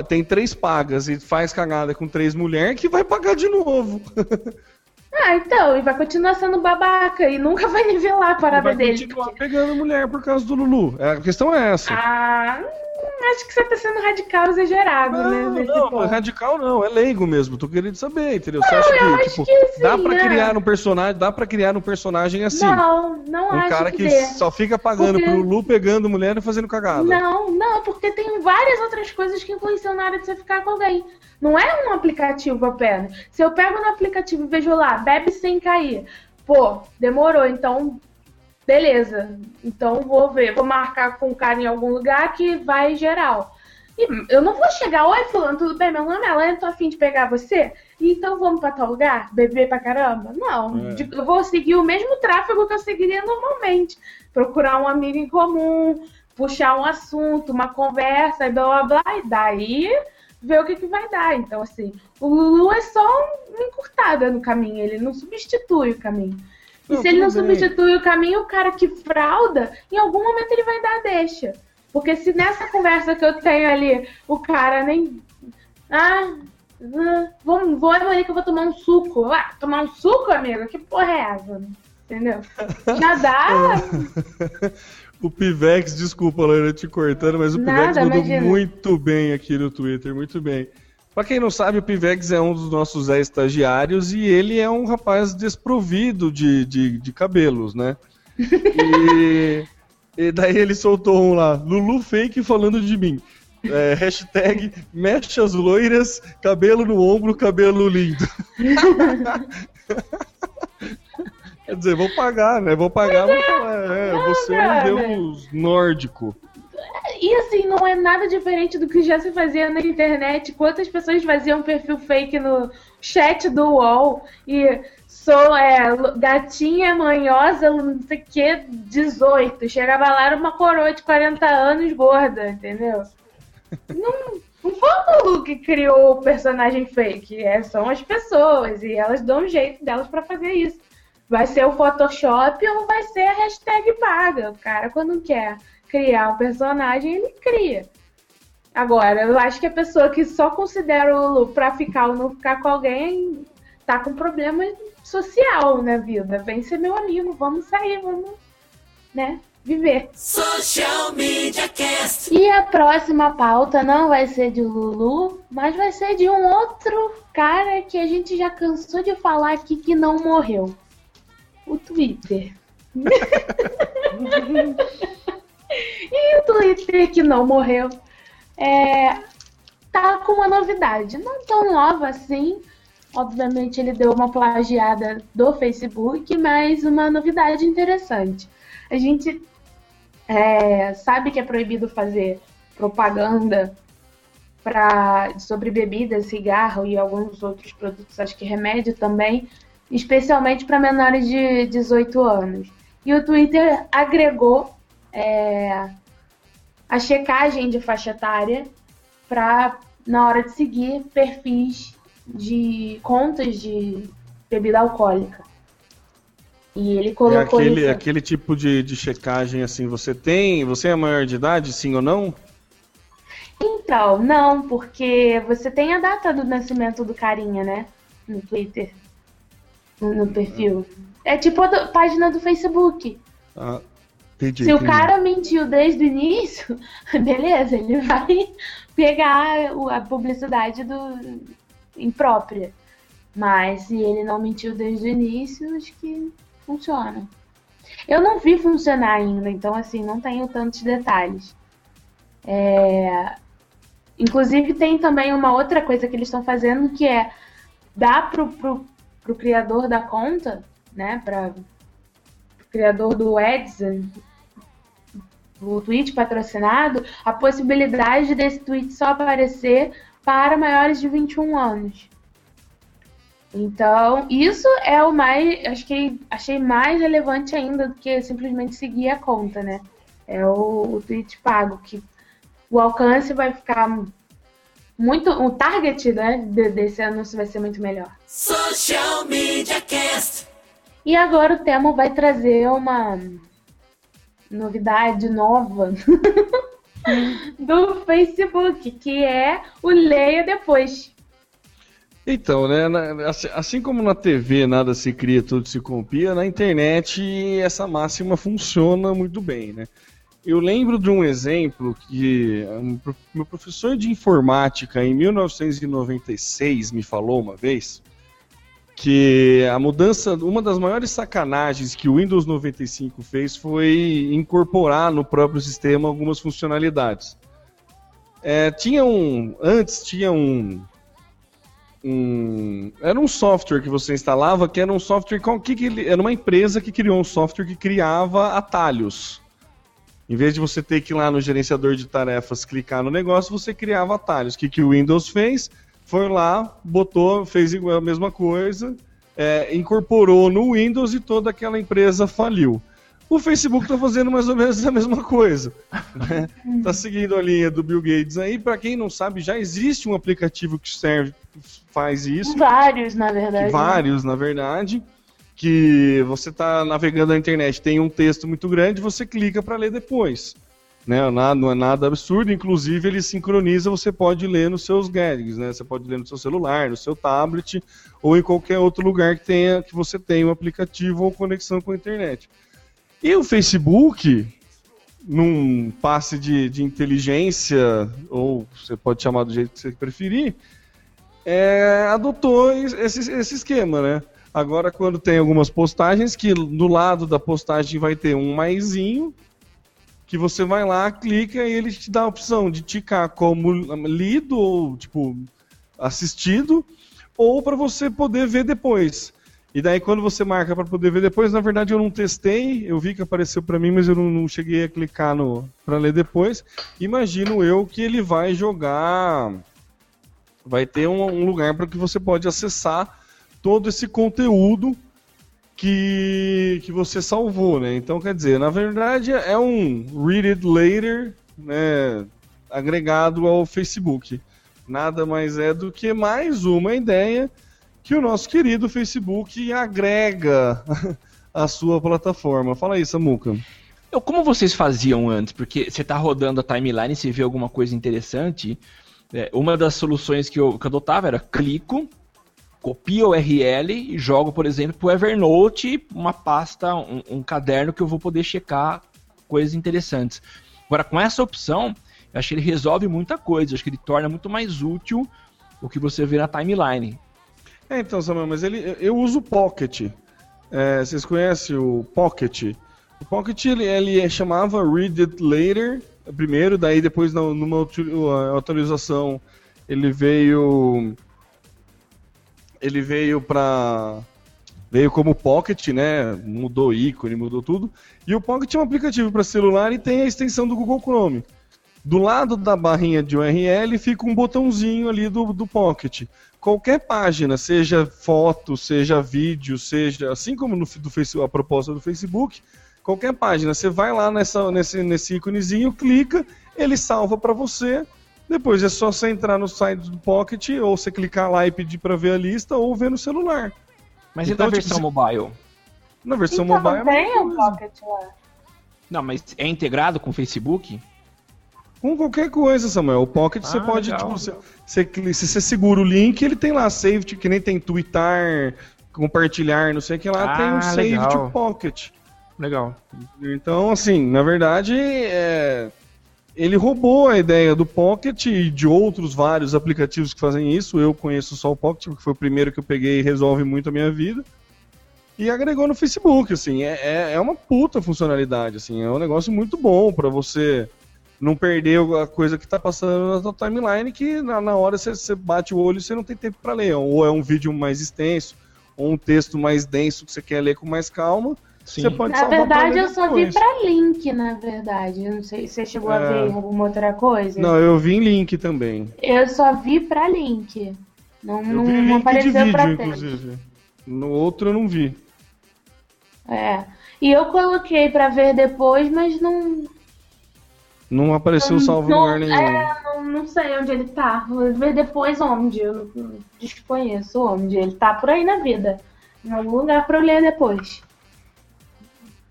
tem três pagas e faz cagada com três mulheres que vai pagar de novo. *laughs* Ah, então, e vai continuar sendo babaca e nunca vai *laughs* nivelar a parada vai dele. continuar pegando mulher por causa do Lulu. A questão é essa. Ah, hum, acho que você tá sendo radical exagerado, Não, né? nesse não, ponto. radical não, é leigo mesmo. Tô querendo saber, entendeu? Você Não, acha eu que, acho tipo, que sim, dá pra é. criar um personagem, dá para criar um personagem assim? Não, não um acho cara que, que só fica pagando Porque- pro Lu pegando mulher e fazendo cagada. Não, não, porque tem várias outras coisas que influenciam na hora de você ficar com alguém. Não é um aplicativo apenas. Se eu pego no aplicativo e vejo lá, bebe sem cair. Pô, demorou, então. Beleza. Então vou ver, vou marcar com o cara em algum lugar que vai geral. E eu não vou chegar, oi fulano, tudo bem? Meu nome é Elaine, tô afim de pegar você. Então vamos pra tal lugar? Beber pra caramba? Não. É. De- Eu vou seguir o mesmo tráfego que eu seguiria normalmente. Procurar um amigo em comum, puxar um assunto, uma conversa, e blá blá blá, e daí ver o que, que vai dar. Então, assim, o Lulu é só uma encurtada no caminho, ele não substitui o caminho. E Não, se ele não bem. substitui o caminho, o cara que frauda, em algum momento ele vai dar deixa. Porque se nessa conversa que eu tenho ali, o cara nem. Ah, ah, vou, vou ali que eu vou tomar um suco. Ah, tomar um suco, amigo? Que porra é essa? Entendeu? Já dá. *laughs* O Pivex, desculpa, Laura, te cortando, mas o Nada, Pivex mandou imagina. muito bem aqui no Twitter, muito bem. Pra quem não sabe, o Pivex é um dos nossos estagiários e ele é um rapaz desprovido de, de, de cabelos, né? E, *laughs* e daí ele soltou um lá, Lulu fake falando de mim. É, hashtag mechas loiras, cabelo no ombro, cabelo lindo. *laughs* Quer dizer, vou pagar, né? Vou pagar, mas é, é, você é um cara. deus nórdico. E assim, não é nada diferente do que já se fazia na internet. Quantas pessoas faziam perfil fake no chat do UOL e sou é, gatinha manhosa, não sei o que, 18. Chegava lá, era uma coroa de 40 anos gorda, entendeu? Não, não foi o Lulu que criou o personagem fake, é, são as pessoas e elas dão um jeito delas pra fazer isso. Vai ser o Photoshop ou vai ser a hashtag paga. O cara, quando quer criar um personagem, ele cria. Agora, eu acho que a pessoa que só considera o Lulu pra ficar ou não ficar com alguém tá com problema social na vida. Vem ser meu amigo, vamos sair, vamos, né, viver. Social Media Cast. E a próxima pauta não vai ser de Lulu, mas vai ser de um outro cara que a gente já cansou de falar aqui que não morreu. O Twitter. *laughs* *laughs* e o Twitter que não morreu é, tá com uma novidade. Não tão nova assim. Obviamente ele deu uma plagiada do Facebook, mas uma novidade interessante. A gente é, sabe que é proibido fazer propaganda pra, sobre bebida, cigarro e alguns outros produtos, acho que remédio também, especialmente para menores de 18 anos. E o Twitter agregou é, a checagem de faixa etária para, na hora de seguir, perfis de contas de bebida alcoólica. E ele É colocou aquele, isso. aquele tipo de, de checagem assim, você tem, você é maior de idade, sim ou não? Então, não, porque você tem a data do nascimento do carinha, né? No Twitter. No, no perfil. É tipo a do- página do Facebook. Ah, entendi, Se o cara mentiu desde o início, *laughs* beleza, ele vai pegar o- a publicidade do imprópria. Mas se ele não mentiu desde o início, acho que funciona. Eu não vi funcionar ainda, então assim, não tenho tantos detalhes. É, Inclusive tem também uma outra coisa que eles estão fazendo que é dar pro, pro, pro criador da conta, né? Para criador do Ads, o tweet patrocinado, a possibilidade desse tweet só aparecer para maiores de 21 anos. Então, isso é o mais, acho que achei mais relevante ainda do que simplesmente seguir a conta, né? É o, o tweet pago, que o alcance vai ficar muito, o target, né, de- desse anúncio vai ser muito melhor. Social Media Cast. E agora o Temo vai trazer uma novidade nova do Facebook, que é o Leia Depois. Então, né, assim, assim como na TV nada se cria, tudo se copia, na internet essa máxima funciona muito bem, né? eu lembro de um exemplo que um, meu professor de informática em 1996 me falou uma vez que a mudança, uma das maiores sacanagens que o Windows 95 fez foi incorporar no próprio sistema algumas funcionalidades. É, tinha um, antes tinha um, um, era um software que você instalava que era um software que, que era uma empresa que criou um software que criava atalhos. Em vez de você ter que ir lá no gerenciador de tarefas clicar no negócio, você criava atalhos. O que, que o Windows fez? Foi lá, botou, fez a mesma coisa, é, incorporou no Windows e toda aquela empresa faliu. O Facebook está fazendo mais ou menos a mesma coisa. Né? *laughs* Tá seguindo a linha do Bill Gates aí. Para quem não sabe, já existe um aplicativo que serve, faz isso. Vários, na verdade. Né? Vários, né? na verdade. Que você está navegando na internet, tem um texto muito grande, você clica para ler depois. Né? Não é nada absurdo, inclusive ele sincroniza, você pode ler nos seus gadgets, né? Você pode ler no seu celular, no seu tablet ou em qualquer outro lugar que tenha que você tenha um aplicativo ou conexão com a internet. E o Facebook, num passe de, de inteligência, ou você pode chamar do jeito que você preferir, é, adotou esse, esse esquema, né? Agora, quando tem algumas postagens, que do lado da postagem vai ter um maisinho, que você vai lá, clica e ele te dá a opção de ticar como lido ou, tipo, assistido, ou para você poder ver depois. E daí quando você marca para poder ver depois, na verdade eu não testei, eu vi que apareceu para mim, mas eu não, não, cheguei a clicar no para ler depois. Imagino eu que ele vai jogar, vai ter um, um lugar para que você pode acessar todo esse conteúdo que, que você salvou, né? Então quer dizer, na verdade é um read it later, né, agregado ao Facebook. Nada mais é do que mais uma ideia que o nosso querido Facebook agrega *laughs* a sua plataforma. Fala aí, Samuca. Eu, como vocês faziam antes? Porque você está rodando a timeline e você vê alguma coisa interessante. É, uma das soluções que eu, que eu adotava era clico, copio o URL e jogo, por exemplo, para o Evernote uma pasta, um, um, caderno que eu vou poder checar coisas interessantes. Agora, com essa opção, eu acho que ele resolve muita coisa. Acho que ele torna muito mais útil o que você vê na timeline. É, então, Samuel, mas ele, eu uso o Pocket. É, vocês conhecem o Pocket? O Pocket ele, ele chamava Read It Later primeiro, daí depois numa atualização ele veio ele veio para veio como Pocket, né? Mudou ícone, mudou tudo. E o Pocket é um aplicativo para celular e tem a extensão do Google Chrome. Do lado da barrinha de URL fica um botãozinho ali do, do Pocket qualquer página, seja foto, seja vídeo, seja assim como no do Facebook, a proposta do Facebook, qualquer página, você vai lá nessa, nesse, nesse íconezinho, clica, ele salva para você. Depois é só você entrar no site do Pocket ou você clicar lá e pedir para ver a lista ou ver no celular. Mas então, e na tipo, versão tipo, mobile? Na versão então, mobile. Tem o Pocket lá. Não, mas é integrado com o Facebook? Com qualquer coisa, Samuel. O Pocket ah, você pode, legal. tipo, você, você, se você segura o link, ele tem lá save, que nem tem twittar, compartilhar, não sei o que lá, ah, tem um save de Pocket. Legal. Então, assim, na verdade, é... ele roubou a ideia do Pocket e de outros vários aplicativos que fazem isso. Eu conheço só o Pocket, porque foi o primeiro que eu peguei e resolve muito a minha vida. E agregou no Facebook, assim, é, é, é uma puta funcionalidade, assim, é um negócio muito bom para você não perder a coisa que está passando na tua timeline, que na, na hora você, você bate o olho e você não tem tempo para ler. Ou é um vídeo mais extenso, ou um texto mais denso que você quer ler com mais calma. Sim. Você pode na verdade, eu só vi para link, na verdade. Eu não sei se você chegou é... a ver alguma outra coisa. Não, eu vi em link também. Eu só vi para link. Não, eu não, vi não apareceu de vídeo, inclusive. No outro eu não vi. É. E eu coloquei para ver depois, mas não não apareceu não, salvo em lugar nenhum. É, não, não, sei onde ele tá. Vou ver depois onde. Eu desconheço onde. Ele tá por aí na vida. Em algum lugar pra eu ler depois.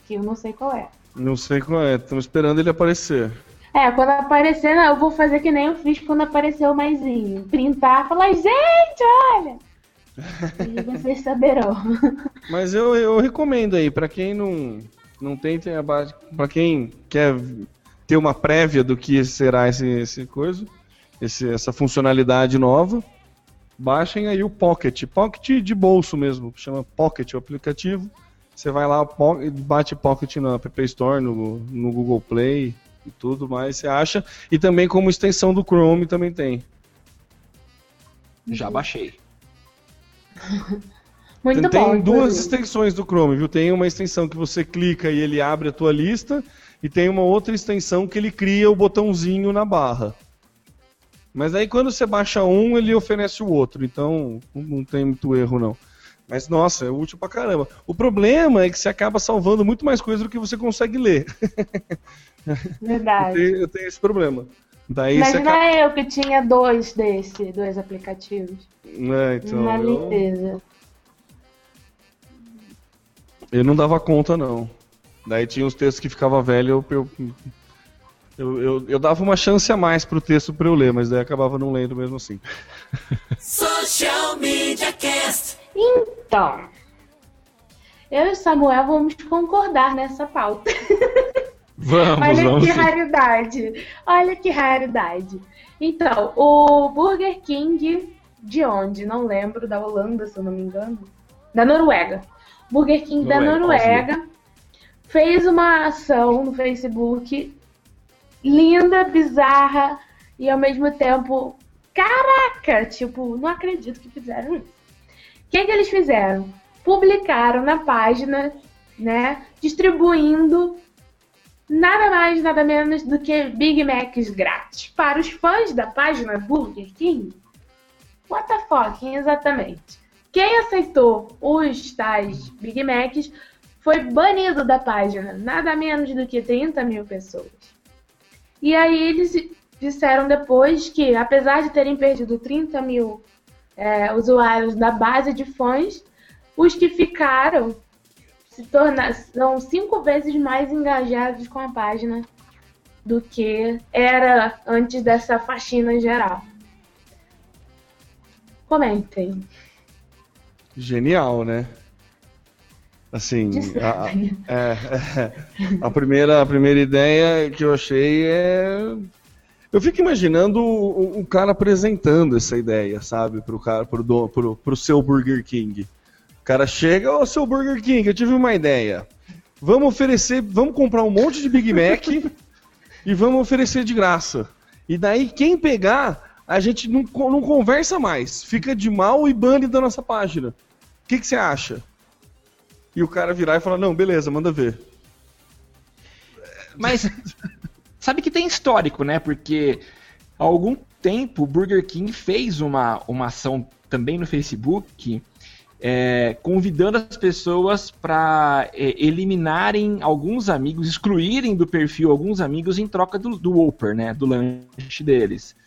Que eu não sei qual é. Não sei qual é. Estamos esperando ele aparecer. É, quando aparecer, não, eu vou fazer que nem eu fiz quando apareceu o maisinho. Printar falar, gente, olha! e vocês saberão. *laughs* Mas eu, eu recomendo aí, para quem não, não tem, tem a base. Pra quem quer ter uma prévia do que será esse, esse coisa, esse, essa funcionalidade nova, baixem aí o Pocket, Pocket de bolso mesmo, chama Pocket o aplicativo. Você vai lá, bate Pocket na App Store, no, no Google Play e tudo mais, você acha. E também como extensão do Chrome também tem. Já baixei. *laughs* Muito tem, bom. tem duas inclusive. extensões do Chrome, viu? Tem uma extensão que você clica e ele abre a tua lista, e tem uma outra extensão que ele cria o botãozinho na barra. Mas aí quando você baixa um, ele oferece o outro, então não tem muito erro não. Mas nossa, é útil pra caramba. O problema é que você acaba salvando muito mais coisa do que você consegue ler. *laughs* Eu Verdade. tenho, eu tenho esse problema. Daí Imagina acaba. eu que tinha dois desse, dois aplicativos. É, então, na eu, limpeza. eu não dava conta, não. Daí tinha os textos que ficava velho, eu, eu, eu, eu, eu dava uma chance a mais pro texto pra eu ler, mas daí acabava não lendo mesmo assim. Social Media Cast. Então, eu e Samuel vamos concordar nessa pauta. Vamos, Olha vamos. que raridade. Olha que raridade. Então, o Burger King de onde? Não lembro, da Holanda, se eu não me engano. Da Noruega. Burger King da Noruega, Noruega fez uma ação no Facebook linda, bizarra e ao mesmo tempo, caraca, tipo, não acredito que fizeram isso. O que, que eles fizeram? Publicaram na página, né, distribuindo nada mais, nada menos do que Big Macs grátis para os fãs da página Burger King. What the fuck, exatamente. Quem aceitou os tais Big Macs foi banido da página, nada menos do que 30 mil pessoas. E aí eles disseram depois que, apesar de terem perdido 30 mil é, usuários da base de fãs, os que ficaram se tornaram são cinco vezes mais engajados com a página do que era antes dessa faxina geral. Comentem. Genial, né? Assim, a- é, *laughs* é, a primeira, a primeira ideia que eu achei é. Eu fico imaginando o, o cara apresentando essa ideia, sabe, pro cara, pro, do, pro, pro seu Burger King. O cara chega, ô seu Burger King, eu tive uma ideia. Vamos oferecer, vamos comprar um monte de Big Mac e vamos oferecer de graça. E daí quem pegar, a gente não, não conversa mais, fica de mal e bane da nossa página. O que que você acha? E o cara virar e falar, não, beleza, manda ver. Mas sabe que tem histórico, né? Porque há algum tempo o Burger King fez uma, uma ação também no Facebook é, convidando as pessoas para eliminarem alguns amigos, excluírem do perfil alguns amigos em troca do, do Whopper, né? Do lanche deles. *laughs*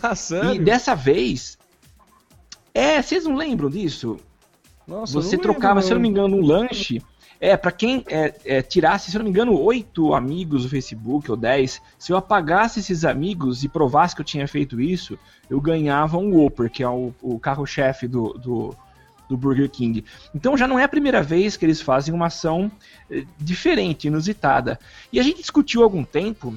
Ah, E sério? dessa vez. É, vocês não lembram disso? Nossa, Você trocava, lembro, se eu não me engano, um lanche. É, pra quem é, é, tirasse, se eu não me engano, oito amigos do Facebook ou 10, se eu apagasse esses amigos e provasse que eu tinha feito isso, eu ganhava um Whopper, que é o, o carro-chefe do, do, do Burger King. Então já não é a primeira vez que eles fazem uma ação eh, diferente, inusitada. E a gente discutiu há algum tempo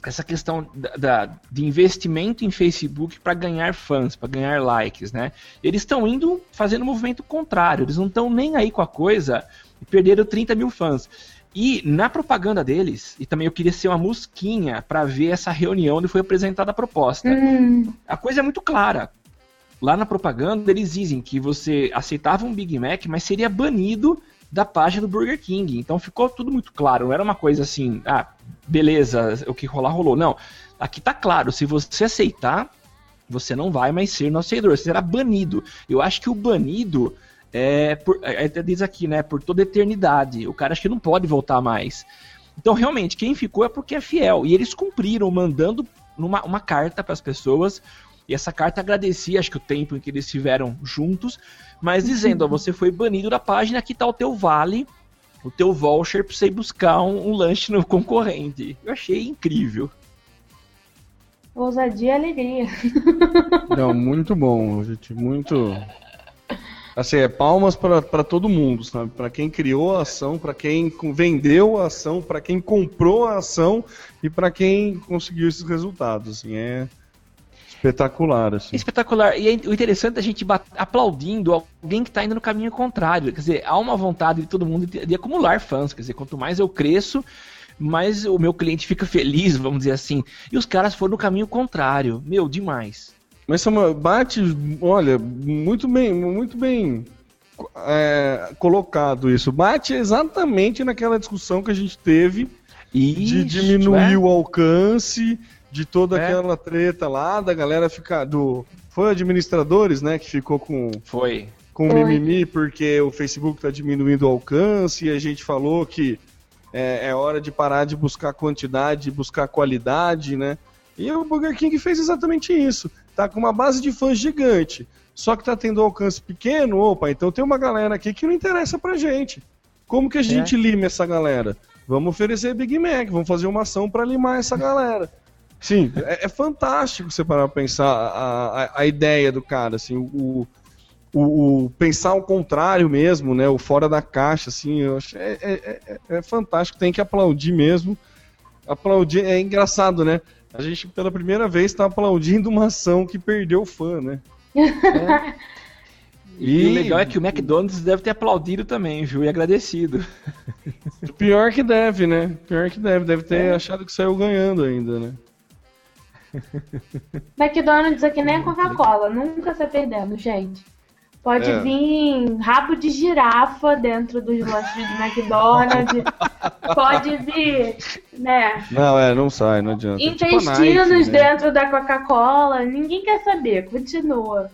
essa questão da, da- de investimento em Facebook para ganhar fãs, para ganhar likes, né? Eles estão indo fazendo um movimento contrário, eles não estão nem aí com a coisa e perderam 30 mil fãs. E na propaganda deles, e também eu queria ser uma musquinha para ver essa reunião onde foi apresentada a proposta. Hum, A coisa é muito clara. Lá na propaganda eles dizem que você aceitava um Big Mac, mas seria banido da página do Burger King. Então ficou tudo muito claro. Não era uma coisa assim, ah, beleza, o que rolar rolou. Não. Aqui tá claro, se você aceitar, você não vai mais ser nosso seguidor, você será banido. Eu acho que o banido é, por, é, até diz aqui, né, por toda eternidade. O cara acho que não pode voltar mais. Então, realmente, quem ficou é porque é fiel. E eles cumpriram, mandando numa, uma carta para as pessoas. E essa carta agradecia, acho que o tempo em que eles estiveram juntos, mas dizendo: ó, você foi banido da página, aqui tá o teu vale, o teu voucher para você ir buscar um, um lanche no concorrente. Eu achei incrível. ousadia e alegria. Não, muito bom, gente, muito. Assim, é palmas para todo mundo, sabe? Para quem criou a ação, para quem vendeu a ação, para quem comprou a ação e para quem conseguiu esses resultados. Assim, é espetacular. Assim. Espetacular. E é o interessante é a gente aplaudindo alguém que está indo no caminho contrário. Quer dizer, há uma vontade de todo mundo de, de acumular fãs. Quer dizer, quanto mais eu cresço, mais o meu cliente fica feliz, vamos dizer assim. E os caras foram no caminho contrário. Meu, demais. Mas Samuel, bate, olha, muito bem, muito bem é, colocado isso. Bate exatamente naquela discussão que a gente teve isso, de diminuir é? o alcance, de toda é. aquela treta lá, da galera ficar. Do, foi administradores, né, que ficou com. Foi. Com foi. mimimi porque o Facebook está diminuindo o alcance e a gente falou que é, é hora de parar de buscar quantidade, buscar qualidade, né? E o Burger King fez exatamente isso. Tá com uma base de fãs gigante, só que tá tendo alcance pequeno, opa, então tem uma galera aqui que não interessa pra gente. Como que a gente é. lima essa galera? Vamos oferecer Big Mac, vamos fazer uma ação para limar essa galera. Sim, é, é, fantástico você parar pra pensar a, a, a ideia do cara, assim, o, o, o, pensar ao contrário mesmo, né, o fora da caixa, assim, eu acho é, é, é, é fantástico, tem que aplaudir mesmo. Aplaudir, é engraçado, né? A gente, pela primeira vez, está aplaudindo uma ação que perdeu fã, né? É. *laughs* E... e... o legal é que o McDonald's deve ter aplaudido também, viu? E agradecido. *laughs* Pior que deve, né? Pior que deve. Deve ter é. achado que saiu ganhando ainda, né? *laughs* McDonald's aqui nem a Coca-Cola. Nunca sai perdendo, gente. Pode é. vir rabo de girafa dentro dos lanches do McDonald's. *laughs* Pode vir, né? Não, é, não sai, não adianta. Intestinos tipo Nike, né? dentro da Coca-Cola. Ninguém quer saber, continua.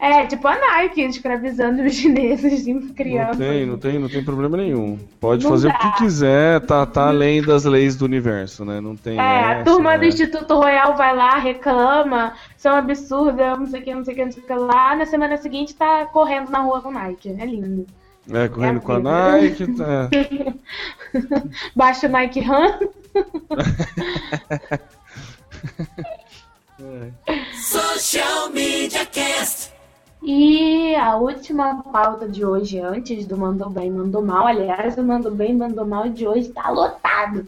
É, tipo a Nike escravizando os chineses *laughs* em crianças. Não tem, não tem, não tem problema nenhum. Pode não fazer dá. o que quiser, tá, tá além das leis do universo, né? Não tem. É, essa, a turma né? do Instituto Royal vai lá, reclama, são absurdos, não sei o que, não sei o que, não sei o que lá. Na semana seguinte tá correndo na rua com Nike. É lindo. É, correndo é com a Nike. Tá. *laughs* Baixa o Nike Run. *laughs* Social Media Cast. E a última pauta de hoje, antes do Mandou Bem, Mandou Mal, aliás, o Mandou Bem, Mandou Mal de hoje tá lotado.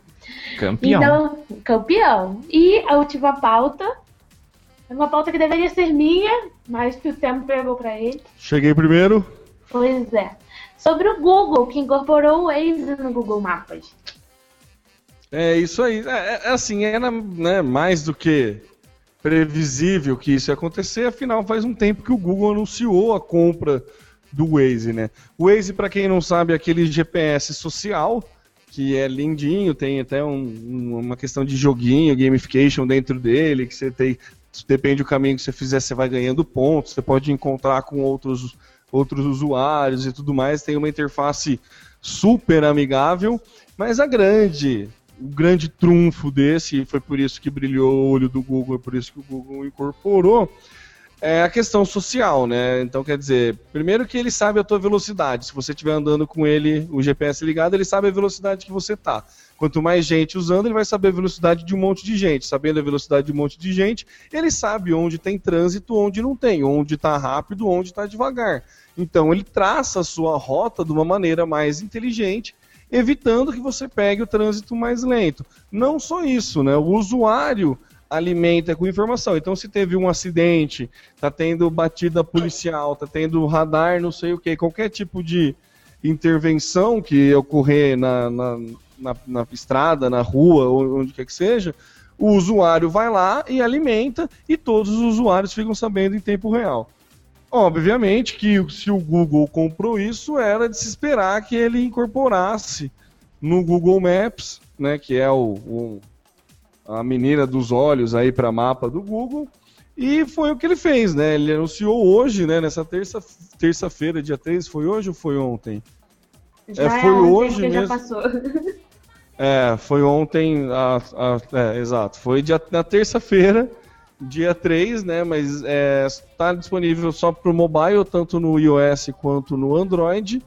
Campeão. Então, campeão. E a última pauta é uma pauta que deveria ser minha, mas que o tempo pegou para ele. Cheguei primeiro. Pois é. Sobre o Google, que incorporou o Waze no Google Maps. É isso aí. É, é assim, era né, mais do que previsível que isso ia acontecer, afinal faz um tempo que o Google anunciou a compra do Waze, né? O Waze, para quem não sabe, é aquele GPS social que é lindinho, tem até um, uma questão de joguinho, gamification dentro dele, que você tem, depende do caminho que você fizer, você vai ganhando pontos, você pode encontrar com outros, outros usuários e tudo mais, tem uma interface super amigável, mas a grande o grande trunfo desse, e foi por isso que brilhou o olho do Google, é por isso que o Google incorporou, é a questão social, né? Então, quer dizer, primeiro que ele sabe a tua velocidade. Se você estiver andando com ele, o GPS ligado, ele sabe a velocidade que você tá. Quanto mais gente usando, ele vai saber a velocidade de um monte de gente. Sabendo a velocidade de um monte de gente, ele sabe onde tem trânsito, onde não tem, onde está rápido, onde está devagar. Então, ele traça a sua rota de uma maneira mais inteligente evitando que você pegue o trânsito mais lento. Não só isso, né? O usuário alimenta com informação. Então, se teve um acidente, tá tendo batida policial, tá tendo radar, não sei o que, qualquer tipo de intervenção que ocorrer na, na, na, na estrada, na rua, onde quer que seja, o usuário vai lá e alimenta e todos os usuários ficam sabendo em tempo real. Obviamente que se o Google comprou isso, era de se esperar que ele incorporasse no Google Maps, né, que é o, o a menina dos olhos aí para mapa do Google, e foi o que ele fez, né? Ele anunciou hoje, né, nessa terça terça-feira, dia 3, foi hoje ou foi ontem? Já é, foi é ontem, hoje mesmo. Já passou. É, foi ontem, a, a, é, exato. Foi dia, na terça-feira dia 3, né? Mas está é, tá disponível só para o mobile, tanto no iOS quanto no Android.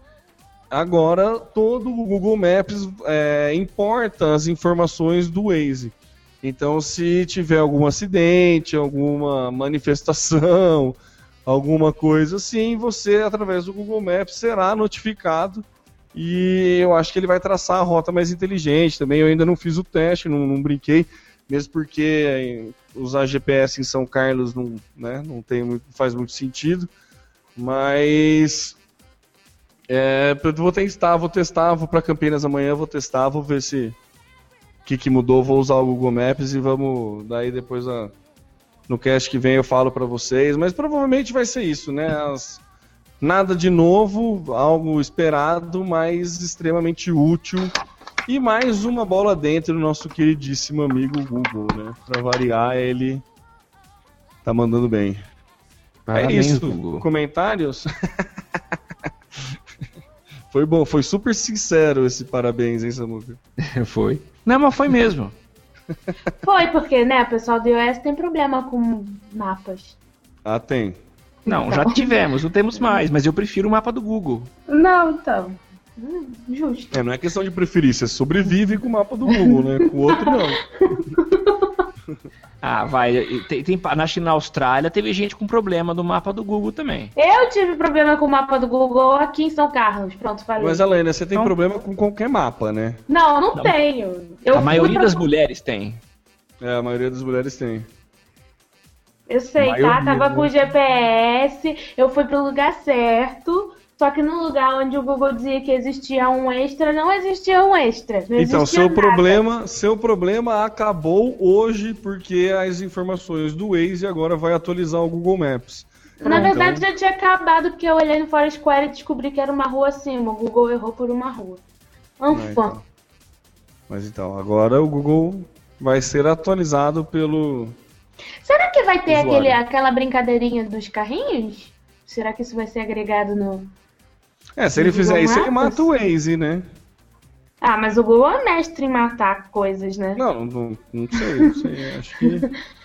Agora todo o Google Maps é, importa as informações do Waze. Então, se tiver algum acidente, alguma manifestação, *laughs* alguma coisa assim, você, através do Google Maps, será notificado. E eu acho que ele vai traçar a rota mais inteligente também. Eu ainda não fiz o teste, não, não brinquei, mesmo porque usar GPS em São Carlos não, né, não tem muito, faz muito sentido. Mas é, vou testar, vou testar, vou para Campinas amanhã, vou testar, vou ver se o que, que mudou, vou usar o Google Maps e vamos daí depois a, no cast que vem eu falo para vocês, mas provavelmente vai ser isso, né? As, nada de novo, algo esperado, mas extremamente útil e mais uma bola dentro do nosso queridíssimo amigo Google, né? Para variar, ele tá mandando bem. Parabéns, é isso. Google. Comentários? *laughs* foi bom, foi super sincero esse parabéns, hein, Samuca? *laughs* foi. Não, mas foi mesmo. *laughs* Foi, porque, né, o pessoal do iOS tem problema com mapas. Ah, tem. Não, já tivemos, não temos mais, mas eu prefiro o mapa do Google. Não, então. Hum, Justo. É, não é questão de preferir, você sobrevive com o mapa do Google, né? Com o outro não. *laughs* Ah, vai. Tem, tem, na, na Austrália teve gente com problema do mapa do Google também. Eu tive problema com o mapa do Google aqui em São Carlos. Pronto, falei. Mas, Helena, você tem Não. problema com qualquer mapa, né? Não, não, Não. tenho. Eu a maioria fui das pra- mulheres tem. É, a maioria das mulheres tem. Eu sei, Maioria, tá? Tava né? com GPS, eu fui pro lugar certo. Só que no lugar onde o Google dizia que existia um extra, não existia um extra. Então, seu nada. problema, seu problema acabou hoje porque as informações do Waze agora vai atualizar o Google Maps. Na Pronto. verdade já tinha acabado porque eu olhei no Foursquare e descobri que era uma rua acima. O Google errou por uma rua. Ah, Anfã. então. Mas então, agora o Google vai ser atualizado pelo. Será que vai ter aquele, aquela brincadeirinha dos carrinhos? Será que isso vai ser agregado no. É, se ele Google fizer isso, ele mata o Waze, né? Ah, mas o Google é mestre em matar coisas, né? Não, não, não sei, não sei. Acho que. *laughs*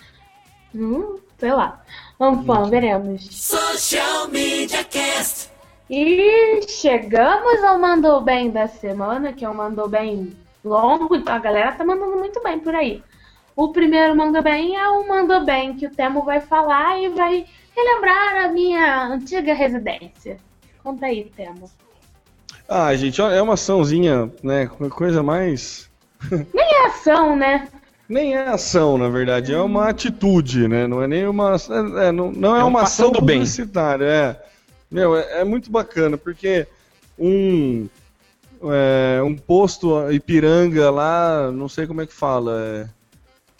Hum, sei lá. Anfã, veremos. Social Media Cast. E chegamos ao Mandou Bem da semana, que é um Mandou Bem longo, então a galera tá mandando muito bem por aí. O primeiro Mandou Bem é o Mandou Bem, que o Temo vai falar e vai relembrar a minha antiga residência. Conta aí, Temo. Ah, gente, ó, é uma açãozinha, né? Coisa mais. *laughs* É ação, né? Nem é ação, na verdade, é uma atitude, né? Não é nem uma. É, não, não é, É um uma ação passando bem. publicitária, é. Meu, é, é muito bacana, porque um. é, um posto Ipiranga lá, não sei como é que fala. É,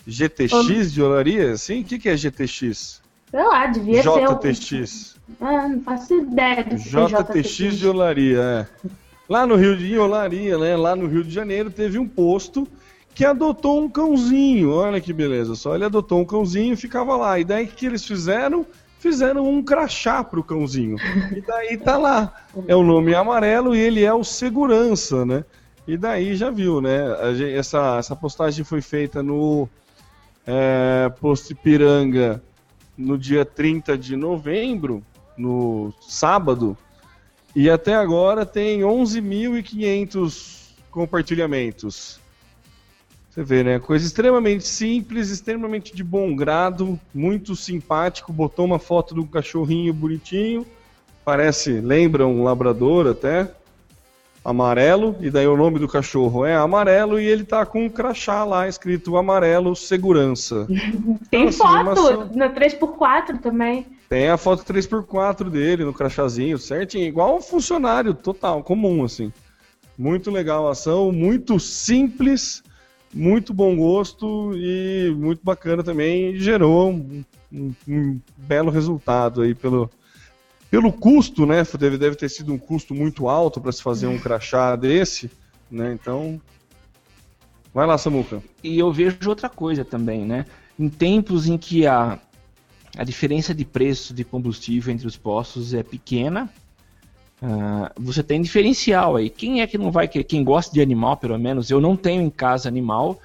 GTX de olaria? Sim? O que, que é GTX? Sei lá, devia ser. o- JTX. Ah, não faço ideia do que JTX de Olaria, é. Lá no Rio de Olaria, né? Lá no Rio de Janeiro teve um posto que adotou um cãozinho. Olha que beleza. Só ele adotou um cãozinho e ficava lá. E daí o que eles fizeram? Fizeram um crachá pro cãozinho. E daí tá lá. É o nome amarelo e ele é o segurança, né? E daí já viu, né? Essa, essa postagem foi feita no é, posto Ipiranga no dia 30 de novembro, no sábado, e até agora tem 11.500 compartilhamentos. Você vê, né? Coisa extremamente simples, extremamente de bom grado, muito simpático. Botou uma foto um cachorrinho bonitinho, parece, lembra um labrador até, amarelo, e daí o nome do cachorro é amarelo, e ele tá com um crachá lá escrito amarelo segurança. *laughs* Tem Então, assim, uma foto ação- na 3x4 também. Tem a foto 3x4 dele no crachazinho, certinho, igual um funcionário total, comum, assim. Muito legal a ação, muito simples, muito bom gosto e muito bacana também. Gerou um, um- um belo resultado aí pelo, pelo custo, né? Deve, deve ter sido um custo muito alto para se fazer um *laughs* crachá desse, né? Então. Vai lá, Samuca. E eu vejo outra coisa também, né? Em tempos em que a, a diferença de preço de combustível entre os postos é pequena, ah, você tem diferencial aí. Quem é que não vai querer? Quem gosta de animal, pelo menos, eu não tenho em casa animal,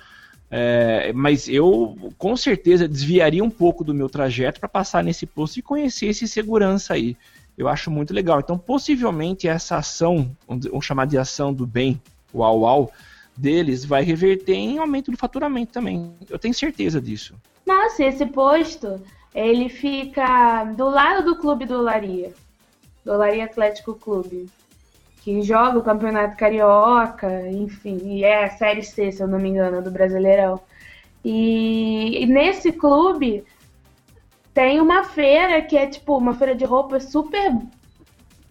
é, mas eu com certeza desviaria um pouco do meu trajeto para passar nesse posto e conhecer esse segurança aí. Eu acho muito legal. Então, possivelmente, essa ação, vamos chamar de ação do bem, o au au, deles vai reverter em aumento do faturamento também. Eu tenho certeza disso. Nossa, esse posto Ele fica do lado do clube do Olaria. Do Olaria Atlético Clube. Que joga o Campeonato Carioca, enfim, e é a Série C, se eu não me engano, do Brasileirão. E, e nesse clube tem uma feira que é tipo uma feira de roupa super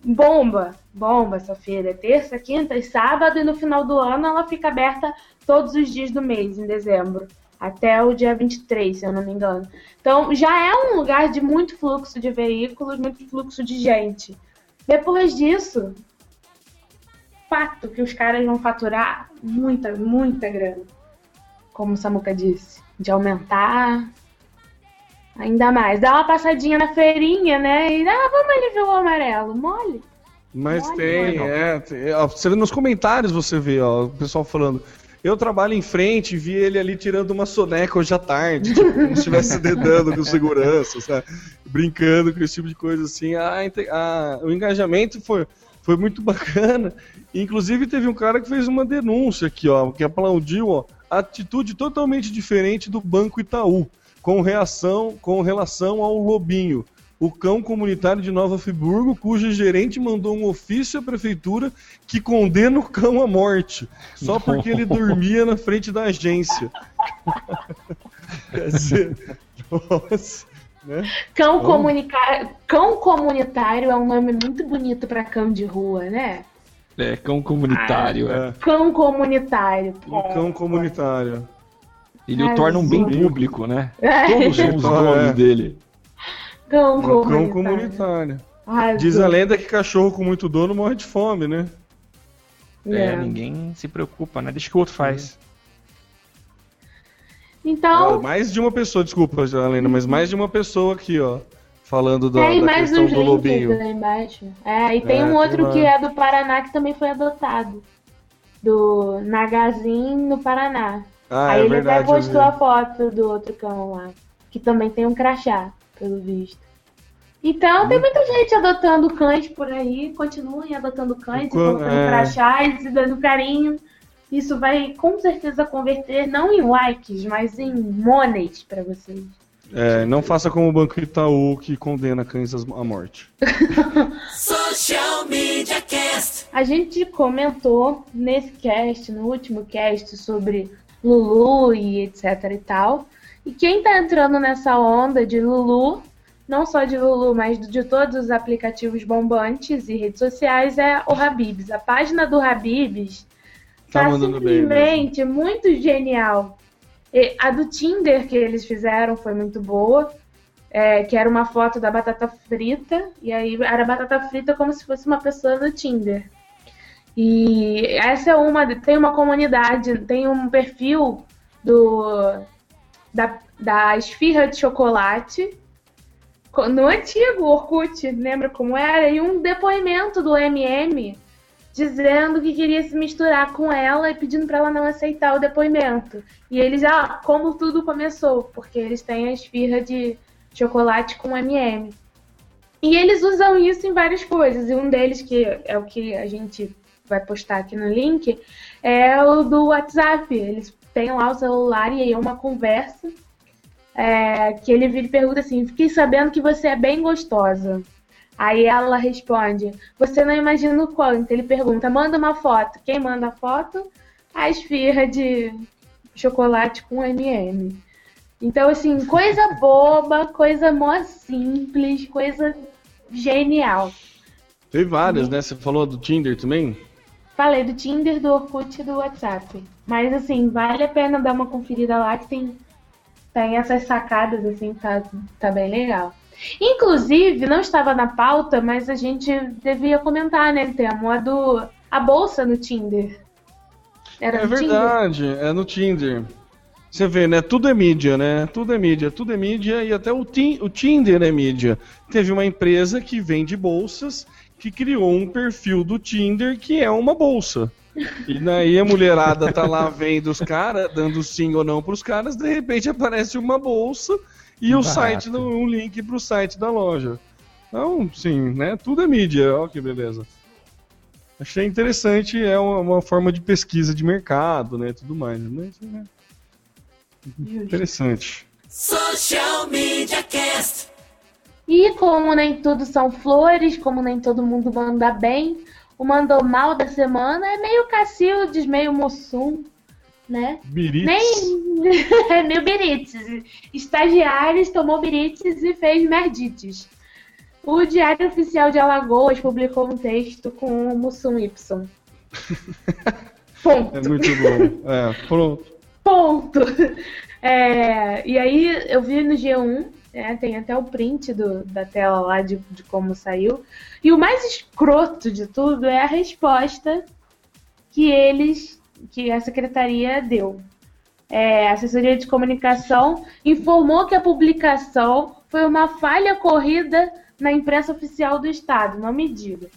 bomba. Bomba essa feira. É terça, quinta e sábado, e no final do ano ela fica aberta todos os dias do mês, em dezembro. Até o dia 23, se eu não me engano. Então já é um lugar de muito fluxo de veículos, muito fluxo de gente. Depois disso, fato que os caras vão faturar muita, muita grana. Como o Samuca disse. De aumentar ainda mais. Dá uma passadinha na feirinha, né? E ah, vamos ali ver o amarelo. Mole. Mas Olha, tem, olha. é. ó, você vê nos comentários você vê, ó, o pessoal falando. Eu trabalho em frente e vi ele ali tirando uma soneca hoje à tarde, tipo, como se estivesse *laughs* dedando com segurança, sabe? Brincando com esse tipo de coisa assim. A, a- o engajamento foi, foi muito bacana. Inclusive teve um cara que fez uma denúncia aqui, ó, que aplaudiu, ó, a atitude totalmente diferente do Banco Itaú, com reação, com relação ao Lobinho o cão comunitário de Nova Friburgo, cujo gerente mandou um ofício à prefeitura que condena o cão à morte, só porque ele dormia na frente da agência. *laughs* Quer dizer, nossa, né? Cão, comunica... cão comunitário é um nome muito bonito pra cão de rua, né? É, cão comunitário. é. É, Cão comunitário. um cão comunitário. Ele o torna um bem público, né? É, Todos são os *laughs* É. donos dele. Cão Um comunitário. cão comunitário. Ai, Diz Deus. a lenda que cachorro com muito dono morre de fome, né? É, É. ninguém se preocupa, né? Deixa que o outro faz. Então, Ah, mais de uma pessoa, desculpa, Helena, mas mais de uma pessoa aqui, ó, falando da, tem da mais questão uns do links lobinho. lá embaixo. É, e tem É, um tem outro lá. que é do Paraná que também foi adotado. Do Nagazin no Paraná. Ah, Aí é ele verdade. até postou a foto do outro cão lá. Que também tem um crachá, pelo visto. Então tem muita gente adotando cães por aí. Continuem adotando cães e Quan- colocando é. crachás e dando carinho. Isso vai com certeza converter não em likes, mas em monies pra vocês. É, não faça como o Banco Itaú que condena cães à morte. *laughs* Social Media Cast. A gente comentou nesse cast, no último cast, sobre Lulu e etc e tal. E quem tá entrando nessa onda de Lulu, não só de Lulu, mas de todos os aplicativos bombantes e redes sociais, é o Habibs. A página do Habibs Tá tá, simplesmente muito genial. E a do Tinder que eles fizeram foi muito boa. é, que era uma foto da batata frita, e aí era batata frita como se fosse uma pessoa do Tinder. E essa é uma, tem uma comunidade, tem um perfil do da, da esfirra de chocolate co- no antigo Orkut, lembra como era? E um depoimento do MM dizendo que queria se misturar com ela e pedindo para ela não aceitar o depoimento. E eles já, como tudo começou, porque eles têm a esfirra de chocolate com MM. E eles usam isso em várias coisas. E um deles, que é o que a gente vai postar aqui no link, é o do WhatsApp. Eles têm lá o celular e aí é uma conversa é, que ele vira e pergunta assim: Fiquei sabendo que você é bem gostosa. Aí ela responde: Você não imagina o quanto. Ele pergunta: Manda uma foto. Quem manda a foto? A esfirra de chocolate com MM. Então, assim, coisa boba, coisa mó simples, coisa genial. Tem várias, né? Você falou do Tinder também? Falei do Tinder, do Orkut e do WhatsApp. Mas, assim, vale a pena dar uma conferida lá que tem, tem essas sacadas, assim, tá, tá bem legal. Inclusive, não estava na pauta, mas a gente devia comentar, né, Temo? A do. A bolsa no Tinder. Era É no Tinder? verdade, é no Tinder. Você vê, né? Tudo é mídia, né? Tudo é mídia, tudo é mídia e até o, Tin- o Tinder é mídia. Teve uma empresa que vende bolsas que criou um perfil do Tinder que é uma bolsa. E daí a mulherada tá lá vendo os caras, dando sim ou não pros caras, de repente aparece uma bolsa e o site, do- um link pro site da loja. Então, sim, né? Tudo é mídia, ó que beleza. Achei interessante, é uma, uma forma de pesquisa de mercado, né? Tudo mais. Mas, né, interessante. Social Media Cast. E como nem tudo são flores, como nem todo mundo manda bem, o mandou mal da semana é meio Cacildes, meio Mussum, né? Birites. Nem. *laughs* é meio Birites. Estagiários tomou Birites e fez merdites. O Diário Oficial de Alagoas publicou um texto com o Mussum Y. *laughs* Ponto. É muito bom. É, pronto. Ponto. É, e aí eu vi no G1, né, tem até o print do, da tela lá de, de como saiu. E o mais escroto de tudo é a resposta que eles, que a secretaria deu. É, a assessoria de comunicação informou que a publicação foi uma falha ocorrida na imprensa oficial do Estado, não me diga.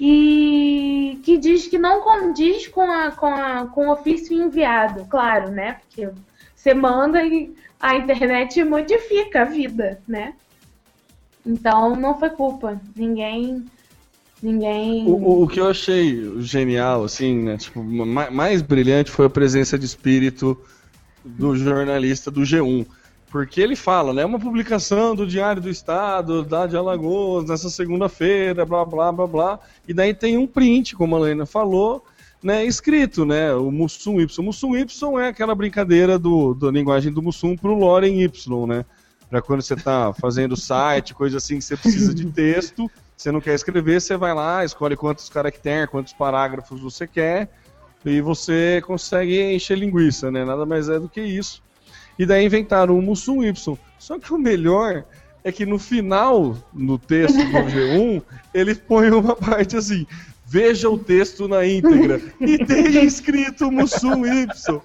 E que diz que não condiz com, a, com, a, com o ofício enviado, claro, né? Porque você manda e a internet modifica a vida, né? Então não foi culpa. Ninguém. Ninguém. O, o- que eu achei genial, assim, né? Tipo, ma- mais brilhante foi a presença de espírito do jornalista do G1. Porque ele fala, né? Uma publicação do Diário do Estado, da de Alagoas, nessa segunda-feira, blá, blá, blá, blá. E daí tem um print, como a Helena falou, né? Escrito, né? O Mussum Y. Mussum Y é aquela brincadeira do, da linguagem do Mussum pro Loren Y, né? Pra quando você tá fazendo *laughs* site, coisa assim que você precisa de texto, você não quer escrever, você vai lá, escolhe quantos caracteres, quantos parágrafos você quer, e você consegue encher linguiça, né? Nada mais é do que isso. E daí inventaram o Mussum Y. Só que o melhor é que no final, no texto do G1, ele põe uma *laughs* parte assim: veja o texto na íntegra. E tem escrito Mussum Y.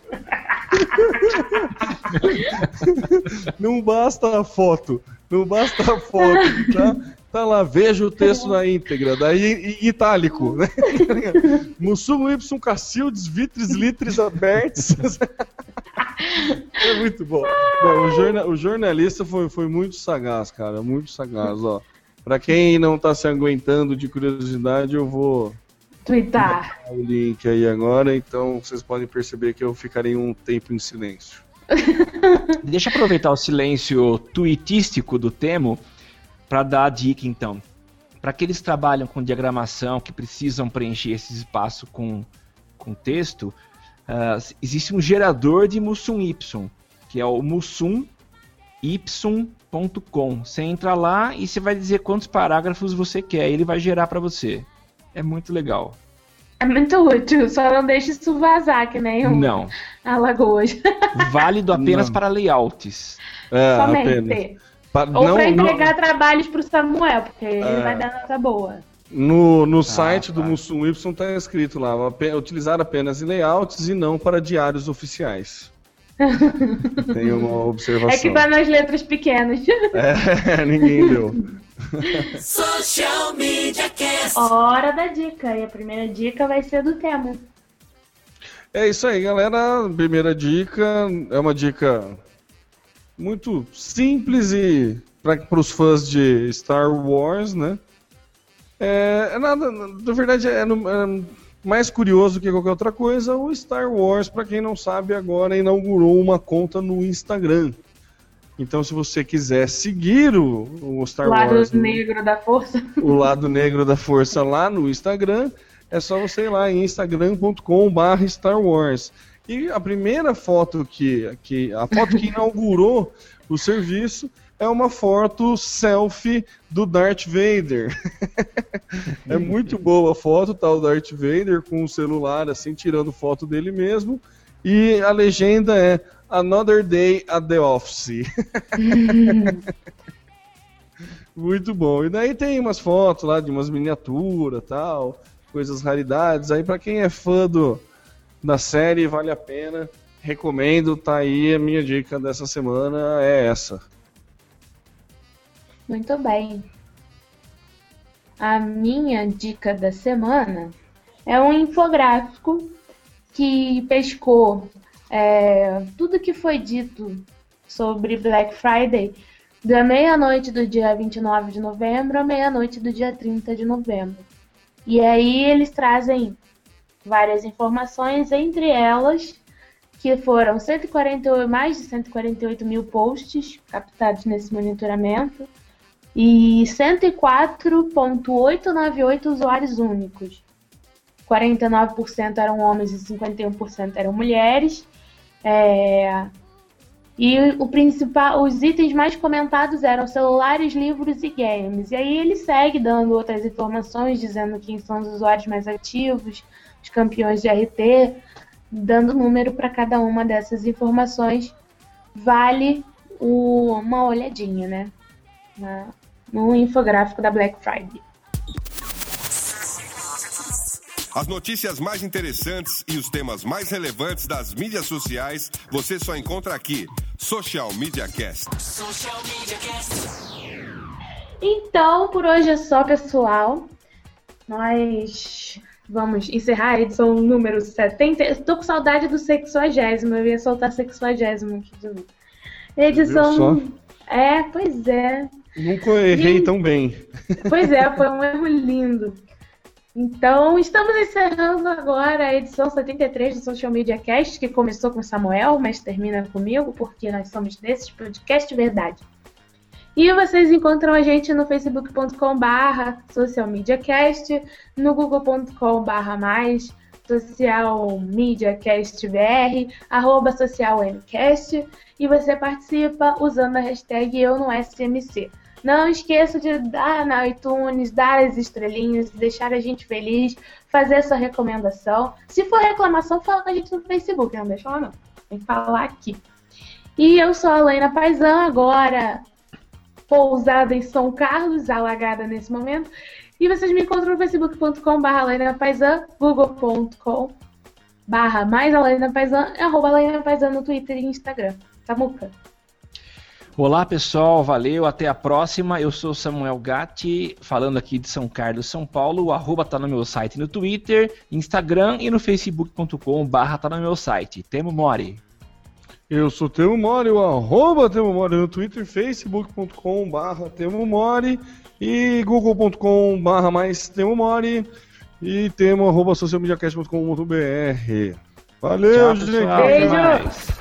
Não basta a foto. Não basta a foto, tá? Tá lá, veja o texto na íntegra, daí em itálico, né? Mussum Y, Cacildes, Vitris, Litres abertos. É muito bom. Não, o, jorna- o jornalista foi, foi muito sagaz, cara, muito sagaz, ó. Pra quem não tá se aguentando de curiosidade, eu vou Twittar. o link aí agora, então vocês podem perceber que eu ficarei um tempo em silêncio. *laughs* Deixa eu aproveitar o silêncio tweetístico do Temo para dar a dica então. Para aqueles que trabalham com diagramação, que precisam preencher esse espaço com, com texto, ah, existe um gerador de Mussum Y, que é o mussumY.com. Você entra lá e você vai dizer quantos parágrafos você quer, ele vai gerar para você. É muito legal. É muito útil, só não deixe isso vazar, que nem o Não, Alagoas. válido apenas Não. para layouts. É, Somente. apenas. Pa- Ou não- pra não- entregar trabalhos pro Samuel, porque ele É. vai dar nota boa. No, no site do tá. Mussum Y tá escrito lá, utilizar apenas em layouts e não para diários oficiais. Tem uma observação. É que tá nas letras pequenas. É, *laughs* ninguém deu. Social Media Cast. Hora da dica. E a primeira dica vai ser do Temo. É isso aí, galera. Primeira dica é uma dica muito simples e para os fãs de Star Wars, né? É, é nada, na verdade é, no- é mais curioso que qualquer outra coisa. O Star Wars, para quem não sabe, agora inaugurou uma conta no Instagram. Então, se você quiser seguir o, o Star Lado Wars, no- negro da força. *laughs* o lado negro da força lá no Instagram, é só você ir lá em instagram.com.br Star Wars. E a primeira foto que, que a foto que inaugurou o serviço é uma foto selfie do Darth Vader. *laughs* é muito boa a foto, tá o Darth Vader com o celular assim tirando foto dele mesmo e a legenda é Another Day at the Office. *laughs* Muito bom. E daí tem umas fotos lá de umas miniaturas tal, coisas raridades. Aí pra quem é fã do, da série, vale a pena. Recomendo, tá aí a minha dica dessa semana é essa. Muito bem. A minha dica da semana é um infográfico que pescou é, tudo que foi dito sobre Black Friday da meia-noite do dia 29 de novembro à meia-noite do dia 30 de novembro. E aí eles trazem várias informações, entre elas que foram 148, mais de 148 mil posts captados nesse monitoramento e 104.898 usuários únicos. 49% eram homens e 51% eram mulheres. É, e o principal, os itens mais comentados eram celulares, livros e games. E aí ele segue dando outras informações, dizendo quem são os usuários mais ativos, os campeões de RT, dando número para cada uma dessas informações. Vale o, uma olhadinha, né? Na, no infográfico da Black Friday. As notícias mais interessantes e os temas mais relevantes das mídias sociais você só encontra aqui. Social Media Cast. Social Media Cast. Então, por hoje é só, pessoal. Nós vamos encerrar a edição número 70. Eu tô com saudade do sexuagésimo. Eu ia soltar sexuagésimo aqui de novo. Edição. É, pois é. Nunca errei Sim. tão bem. Pois é, foi um erro lindo. Então, estamos encerrando agora a edição 73 do Social Media Cast, que começou com Samuel, mas termina comigo, porque nós somos desses podcast verdade. E vocês encontram a gente no facebook.com barra socialmediacast, no google.com barra mais, socialmediacastbr, arroba socialmcast, e você participa usando a hashtag eu no SMC. Não esqueça de dar na iTunes, dar as estrelinhas, deixar a gente feliz, fazer essa recomendação. Se for reclamação, fala com a gente no Facebook, não deixa lá não. Tem que falar aqui. E eu sou a Helena Paisan, agora pousada em São Carlos, alagada nesse momento. E vocês me encontram no facebook.com barra Helena google.com barra mais Paisan, arroba Helena Paisan no Twitter e Instagram. Samuca. Olá pessoal, valeu, até a próxima. Eu sou Samuel Gatti, falando aqui de São Carlos, São Paulo. O arroba tá no meu site no Twitter, Instagram e no facebook.com barra tá no meu site. Temo Mori. Eu sou Temo Mori, o arroba Temo Mori no Twitter, facebook.com barra Temo Mori e google.com barra mais Temo Mori e temo arroba socialmediacast.com.br. Valeu, Tchau, gente! pessoal, até Beijo.